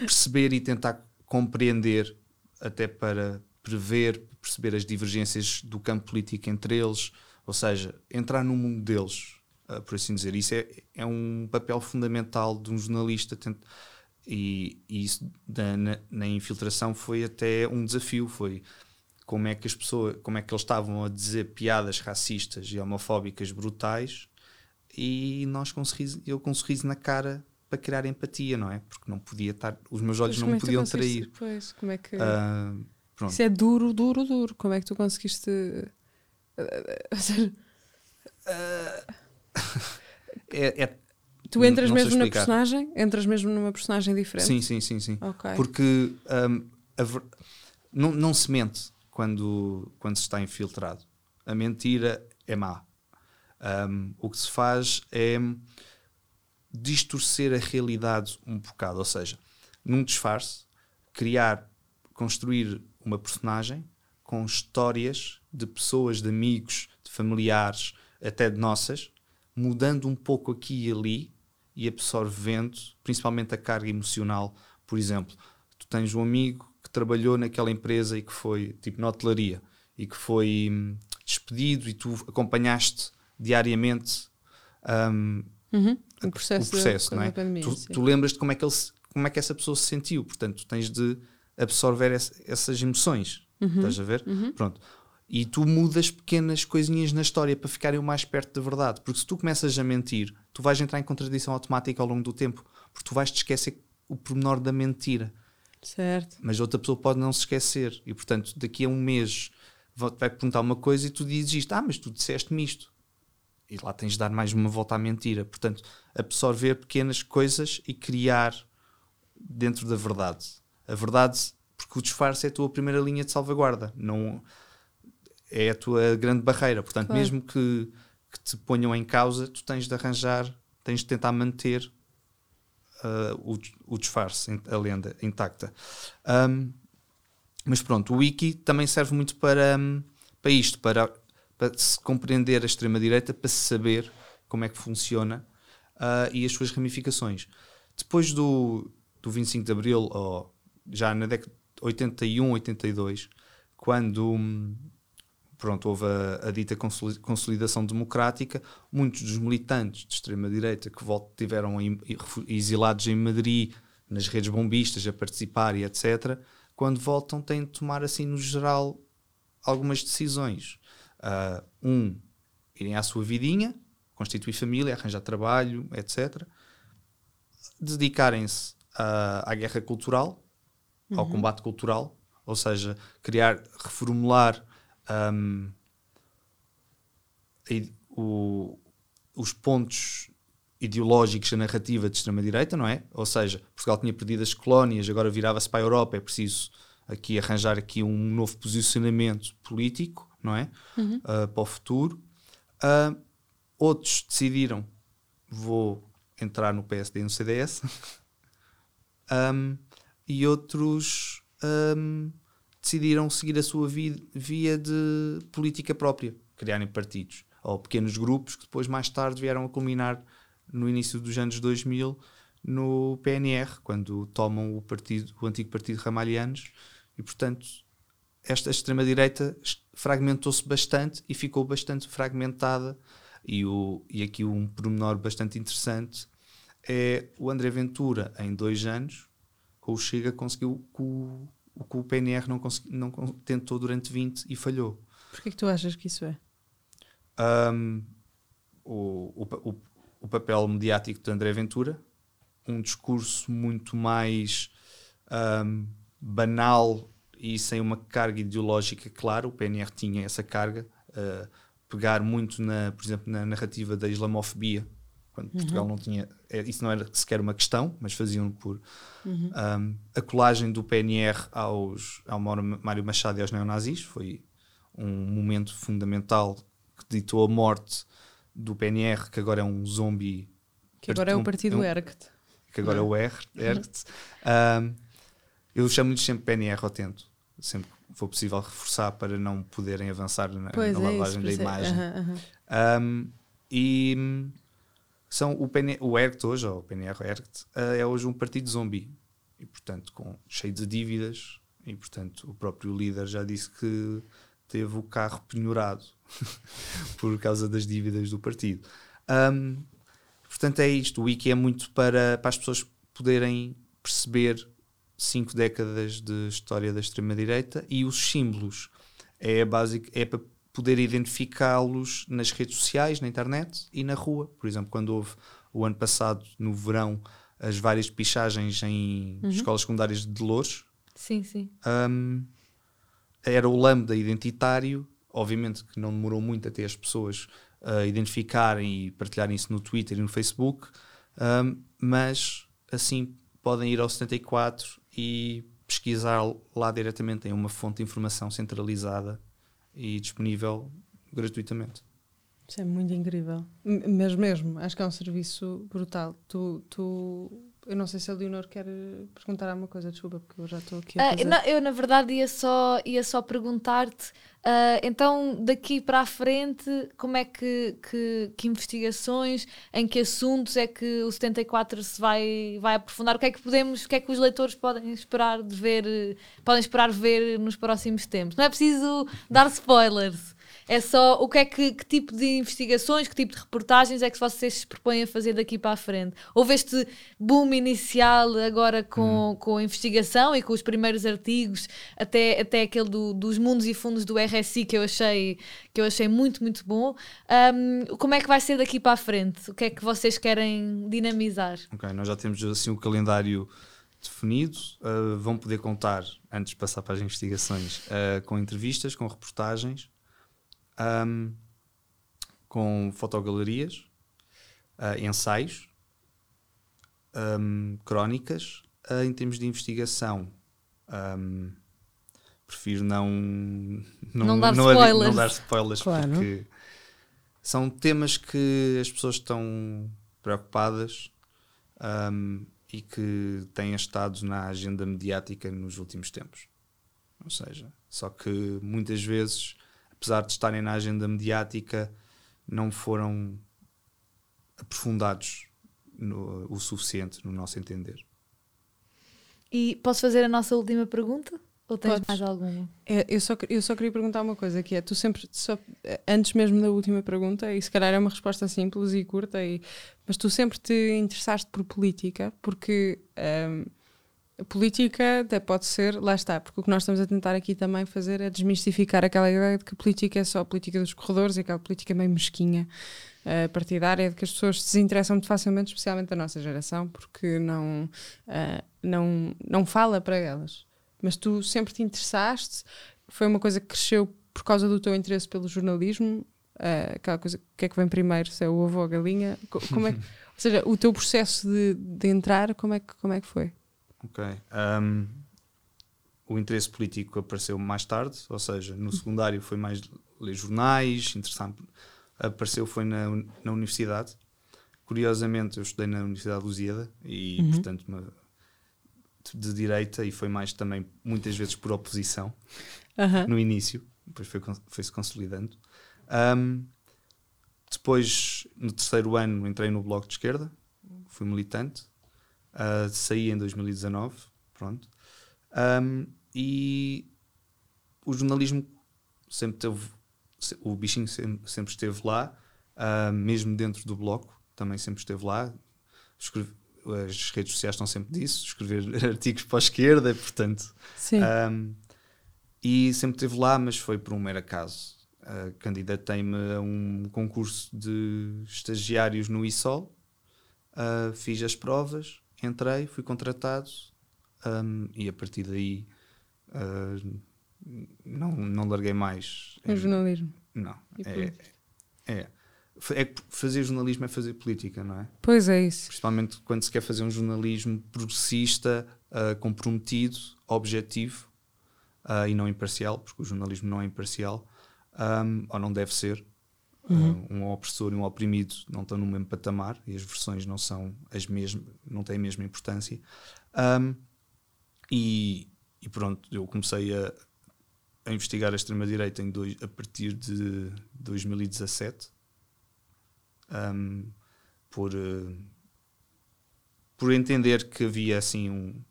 perceber e tentar compreender, até para prever, perceber as divergências do campo político entre eles, ou seja, entrar no mundo deles, uh, por assim dizer. Isso é, é um papel fundamental de um jornalista. Tenta, e, e isso da, na, na, infiltração foi até um desafio foi como é que as pessoas como é que eles estavam a dizer piadas racistas e homofóbicas brutais e nós com um sorriso, eu com um sorriso na cara para criar empatia não é porque não podia estar os meus olhos não me é podiam trair pois como é que uh, isso é duro duro duro como é que tu conseguiste é, é Tu entras mesmo na personagem? Entras mesmo numa personagem diferente? Sim, sim, sim, sim. Okay. Porque um, ver... não, não se mente quando, quando se está infiltrado. A mentira é má. Um, o que se faz é distorcer a realidade um bocado, ou seja, num disfarce, criar, construir uma personagem com histórias de pessoas, de amigos, de familiares, até de nossas, mudando um pouco aqui e ali e absorvendo, principalmente a carga emocional. Por exemplo, tu tens um amigo que trabalhou naquela empresa e que foi, tipo, na hotelaria, e que foi hum, despedido e tu acompanhaste diariamente um, uhum. o processo, o processo não é? Pandemia, tu, tu lembras de como é, que ele, como é que essa pessoa se sentiu, portanto, tens de absorver essa, essas emoções. Uhum. Estás a ver? Uhum. Pronto. E tu mudas pequenas coisinhas na história para ficarem o mais perto da verdade. Porque se tu começas a mentir, tu vais entrar em contradição automática ao longo do tempo. Porque tu vais te esquecer o pormenor da mentira. Certo. Mas outra pessoa pode não se esquecer. E portanto, daqui a um mês vai perguntar uma coisa e tu dizes isto. Ah, mas tu disseste-me isto. E lá tens de dar mais uma volta à mentira. Portanto, absorver pequenas coisas e criar dentro da verdade. A verdade, porque o disfarce é a tua primeira linha de salvaguarda. Não é a tua grande barreira. Portanto, claro. mesmo que, que, te ponham em causa, tu tens de arranjar, tens de tentar manter uh, o, o, disfarce, a lenda intacta. Um, mas pronto, o wiki também serve muito para, um, para isto, para, para se compreender a extrema-direita, para se saber como é que funciona uh, e as suas ramificações. Depois do, do 25 de Abril, ou já na década de 81, 82, quando hum, pronto, houve a, a, dita consolidação democrática, muitos dos militantes de extrema-direita que tiveram exilados em Madrid, nas redes bombistas, a participar e etc., quando voltam têm de tomar, assim, no geral, algumas decisões. Uh, um, irem à sua vidinha, constituir família, arranjar trabalho, etc. Dedicarem-se à guerra cultural, uhum. ao combate cultural, ou seja, criar, reformular um, o, os pontos ideológicos da narrativa de extrema-direita, não é? Ou seja, Portugal tinha perdido as colónias, agora virava-se para a Europa, é preciso aqui arranjar aqui um novo posicionamento político, não é? Uhum. Uh, para o futuro. Uh, outros decidiram, vou entrar no PSD e no CDS. um, e outros um, decidiram seguir a sua via de política própria, criarem partidos ou pequenos grupos que depois mais tarde vieram a culminar no início dos anos 2000 no PNR, quando tomam o partido, o antigo partido Ramalhianos e portanto esta extrema-direita fragmentou-se bastante e ficou bastante fragmentada e, o, e aqui um pormenor bastante interessante é o André Ventura em dois anos com o Chega conseguiu o, o que o PNR não, consegui, não tentou durante 20 e falhou. Porquê que tu achas que isso é? Um, o, o, o, papel mediático de André Ventura, um discurso muito mais um, banal e sem uma carga ideológica clara. O PNR tinha essa carga, uh, pegar muito, na, por exemplo, na narrativa da islamofobia, quando uhum. Portugal não tinha. É, isso não era sequer uma questão, mas faziam por. Uhum. Um, a colagem do PNR aos, ao Mário Machado e aos neonazis foi um momento fundamental que ditou a morte do PNR, que agora é um zombie. Que agora é o partido um, ERCT. Que agora é o ERCT. Um, eu chamo-lhes sempre PNR ao tento. Sempre que for possível reforçar para não poderem avançar na, na é lavagem isso, da imagem. Uhum, uhum. e são o, PN, o hoje, ou o PNR ERCT, é hoje um partido zombie. E, portanto, com, cheio de dívidas. E, portanto, o próprio líder já disse que teve o carro penhorado por causa das dívidas do partido. Um, portanto, é isto. O Wiki é muito para, para as pessoas poderem perceber cinco décadas de história da extrema-direita e os símbolos. É, básico, é para poder identificá-los nas redes sociais, na internet e na rua. Por exemplo, quando houve o ano passado, no verão, as várias pichagens em uhum. escolas secundárias de Dolores. Sim, sim. Um, era o lambda identitário, obviamente que não demorou muito até as pessoas uh, identificarem e partilharem isso no Twitter e no Facebook, um, mas assim podem ir ao 74 e pesquisar lá diretamente em uma fonte de informação centralizada e disponível gratuitamente. Isso é muito incrível. Mas mesmo, acho que é um serviço brutal. Tu, tu eu não sei se a Leonor quer perguntar alguma coisa, desculpa, porque eu já estou aqui a uh, não, Eu, na verdade, ia só, ia só perguntar-te, uh, então, daqui para a frente, como é que, que, que, investigações, em que assuntos é que o 74 se vai, vai aprofundar? O que é que podemos, o que é que os leitores podem esperar de ver, podem esperar ver nos próximos tempos? Não é preciso dar spoilers. É só o que é que, que, tipo de investigações, que tipo de reportagens é que vocês se propõem a fazer daqui para a frente? Houve este boom inicial agora com, hum. com a investigação e com os primeiros artigos, até, até aquele do, dos mundos e fundos do RSI que eu achei, que eu achei muito, muito bom. Um, como é que vai ser daqui para a frente? O que é que vocês querem dinamizar? Ok, nós já temos assim o calendário definido. Uh, vão poder contar, antes de passar para as investigações, uh, com entrevistas, com reportagens um, com fotogalerias, uh, ensaios, um, crónicas. Uh, em termos de investigação, um, prefiro não, não, não, dar não, spoilers, não dar spoilers claro. porque são temas que as pessoas estão preocupadas um, e que têm estado na agenda mediática nos últimos tempos. Ou seja, só que muitas vezes apesar de estarem na agenda mediática, não foram aprofundados no, o suficiente, no nosso entender. E posso fazer a nossa última pergunta? Ou tens Podes. mais alguma? É, eu, só, eu só queria perguntar uma coisa, que é, tu sempre, só, antes mesmo da última pergunta, e se calhar é uma resposta simples e curta, e, mas tu sempre te interessaste por política, porque hum, a política até pode ser, lá está, porque o que nós estamos a tentar aqui também fazer é desmistificar aquela ideia de que a política é só a política dos corredores e aquela política meio mesquinha eh, partidária, de que as pessoas se desinteressam muito facilmente, especialmente da nossa geração, porque não, eh, não, não fala para elas. Mas tu sempre te interessaste, foi uma coisa que cresceu por causa do teu interesse pelo jornalismo, eh, aquela coisa, o que é que vem primeiro, se é o ovo ou a galinha, Co- como é que, ou seja, o teu processo de, de entrar, como é que, como é que foi? Ok. Um, o interesse político apareceu mais tarde, ou seja, no secundário foi mais ler jornais, interessar apareceu foi na, na universidade. Curiosamente, eu estudei na Universidade de Lusíada e, portanto, uma- de direita e foi mais também muitas vezes por oposição no início, depois foi, foi-se consolidando. Um, depois, no terceiro ano, entrei no Bloco de Esquerda, fui militante, uh, saí em 2019, pronto. Um, e o jornalismo sempre teve, o bichinho sempre, sempre esteve lá, uh, mesmo dentro do Bloco, também sempre esteve lá. Escreve- as redes sociais estão sempre disso, escrever artigos para a esquerda, portanto. Sim. Um, e sempre esteve lá, mas foi por um mero acaso. Uh, Candidatei-me a um concurso de estagiários no ISOL, uh, fiz as provas, entrei, fui contratado um, e a partir daí uh, não, não larguei mais. o jornalismo. Não, E é, é, é que fazer jornalismo é fazer política, não é? Pois é isso. principalmente quando se quer fazer um jornalismo progressista, ah, comprometido, objetivo ah, e não imparcial, porque o jornalismo não é imparcial, ahm, ou não deve ser. Ah, um opressor e um oprimido não estão no mesmo patamar e as versões não são as mesmas, não têm a mesma importância. Ahm, e, e pronto, eu comecei a, a investigar a extrema-direita a partir de 2017. ahm, por, eh, por entender que havia assim um.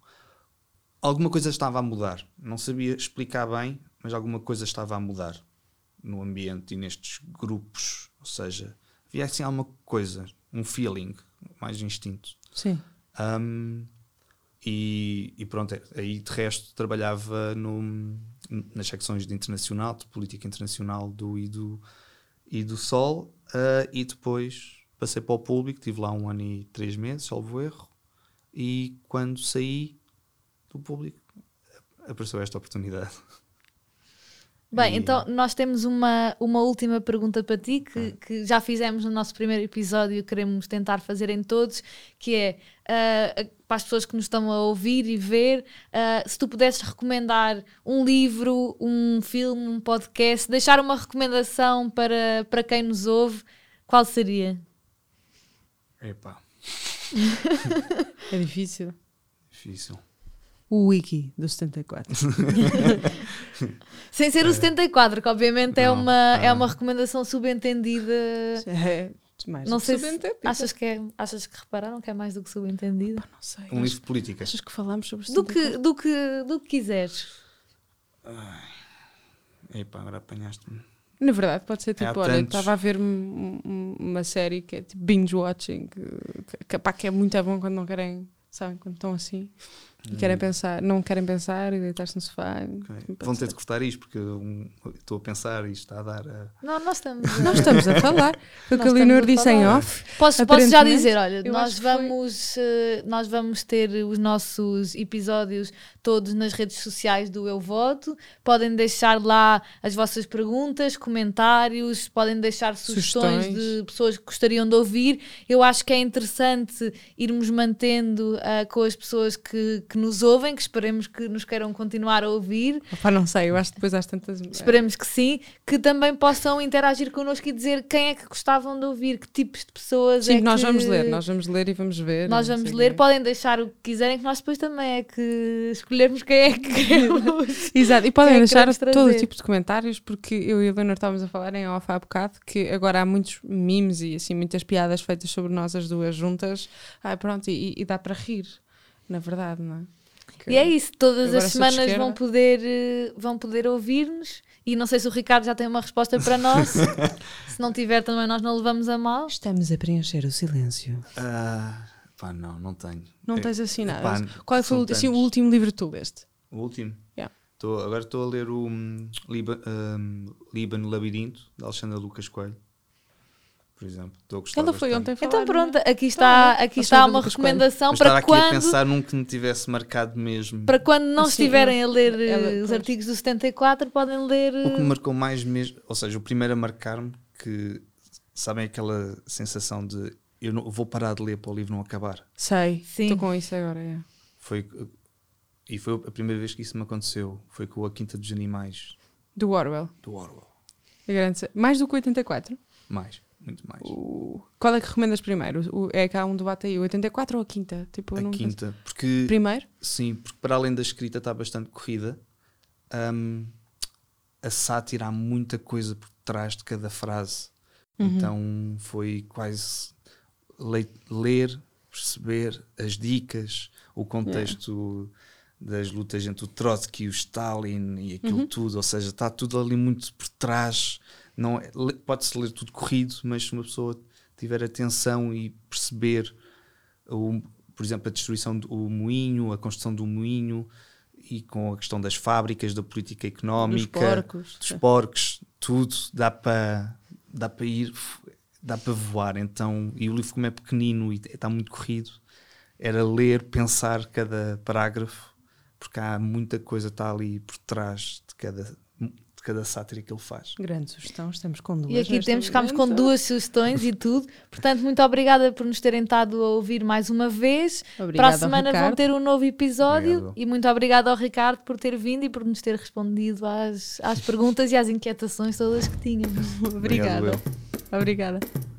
Alguma coisa estava a mudar. Não sabia explicar bem, mas alguma coisa estava a mudar no ambiente e nestes grupos. Ou seja, havia assim alguma coisa, um feeling, mais instinto. Sim. Um, e, e pronto, é- aí de resto trabalhava no, nas secções de internacional, de política internacional do e do, e do Sol, ah, e depois passei para o público, tive lá um ano e três meses, salvo erro, e quando saí do público apareceu esta oportunidade. Bem, E- então nós temos uma, uma última pergunta para ti que, que já fizemos no nosso primeiro episódio e queremos tentar fazer em todos, que é ah, para as pessoas que nos estão a ouvir e ver, ah, se tu pudesses recomendar um livro, um filme, um podcast, deixar uma recomendação para, para quem nos ouve, qual seria? Epá, É difícil. difícil. O Wiki do 74. Sem ser o 74, que obviamente é, Não, uma, é uma recomendação subentendida. é mais Não sei se achas que, é, achas que repararam que é mais do que subentendida. Não sei. Um livro de política. Achas que falámos sobre Do 74? que, do, que, do que quiseres. Epá, agora apanhaste-me. Na verdade, pode ser tipo, olha, tantos. estava a ver um- um- uma série que é tipo binge watching, que, que, pá, que é muito bom quando não querem, sabem, quando estão assim e querem pensar, não querem pensar e deitar-se no sofá. Ok. Pode Vão ter de cortar isto porque eu um, estou a pensar e isto está a dar a. Não, nós estamos. a- Nós estamos a falar. O que a Leonor disse em off. Posso, posso já dizer, olha, nós que foi- vamos, eh, nós vamos ter os nossos episódios todos nas redes sociais do Eu Voto. Podem deixar lá as vossas perguntas, comentários, podem deixar sugestões, Sugestões. de pessoas que gostariam de ouvir. Eu acho que é interessante irmos mantendo ah, com as pessoas que, que nos ouvem, que esperemos que nos queiram continuar a ouvir. Opa, não sei, eu acho que depois às tantas. Esperemos que sim, que também possam interagir connosco e dizer quem é que gostavam de ouvir, que tipos de pessoas Sim, é nós que- vamos ler, nós vamos ler e vamos ver. Nós vamos ler, podem deixar o que quiserem, que nós depois também é que escolhermos quem é que queremos. Exato, e podem é deixar todo trazer? tipo de comentários, porque eu e a Leonor estávamos a falar em off há bocado que agora há muitos memes e assim muitas piadas feitas sobre nós as duas juntas. Ai, pronto, e, e dá para rir, na verdade, não é? Que- E é isso, todas as semanas vão poder, eh, vão poder ouvir-nos. E não sei se o Ricardo já tem uma resposta para nós. se não tiver, também nós não levamos a mal. Estamos a preencher o silêncio. Ah, pá, não, não tenho. Não É- tens assim nada. epá, Qual foi o, assim, o último livro que tu leste? O último? Yeah. Tô- agora estou a ler o Liba- hum, Líbano Labirinto, de Alexandra Lucas Coelho. Por exemplo. Estou a gostar Ela foi bastante. ontem falar. Então não é? pronto, aqui está, aqui está uma recomendação para aqui a quando, pensar num que me tivesse marcado mesmo. para quando não Sim, estiverem a ler eh, ela- os pois. artigos do 74, podem ler. O que me eh, marcou mais mesmo, ou seja, o primeiro a marcar-me, que sabem aquela sensação de eu não, vou parar de ler para o livro não acabar. Sei, Sim. estou com isso agora. É. Foi, e foi a primeira vez que isso me aconteceu. Foi com a Quinta dos Animais, Do Orwell. do Orwell. A Mais do que o 84? Mais, muito mais. O- Qual é que recomendas primeiro? O- é que há um debate aí, o 84 ou a quinta? Tipo, a não quinta, porque Primeiro? sim, porque para além da escrita está bastante corrida, hum, a sátira há muita coisa por trás de cada frase. Uhum. Então foi quase le- ler, perceber as dicas, o contexto das lutas entre o Trotsky e o Stalin e aquilo Uhum. tudo. Ou seja, está tudo ali muito por trás. Não é- Pode-se ler tudo corrido, mas se uma pessoa tiver atenção e perceber, o, por exemplo, a destruição do moinho, a construção do moinho e com a questão das fábricas, da política Dos económica, porcos. dos porcos, tudo dá para dá para ir, dá para voar. Então, e o livro como é pequenino e está muito corrido, era ler, pensar cada parágrafo, porque há muita coisa que está ali por trás de cada de cada sátira que ele faz. Grande sugestão, estamos com duas. E aqui neste temos, ficámos com momento. duas sugestões e tudo. Portanto, muito obrigada por nos terem estado a ouvir mais uma vez. Obrigada, Para a semana vão ter um novo episódio. Obrigado. E muito obrigada ao Ricardo por ter vindo e por nos ter respondido às, às perguntas e às inquietações todas que tínhamos. Obrigada. Obrigado. Obrigada.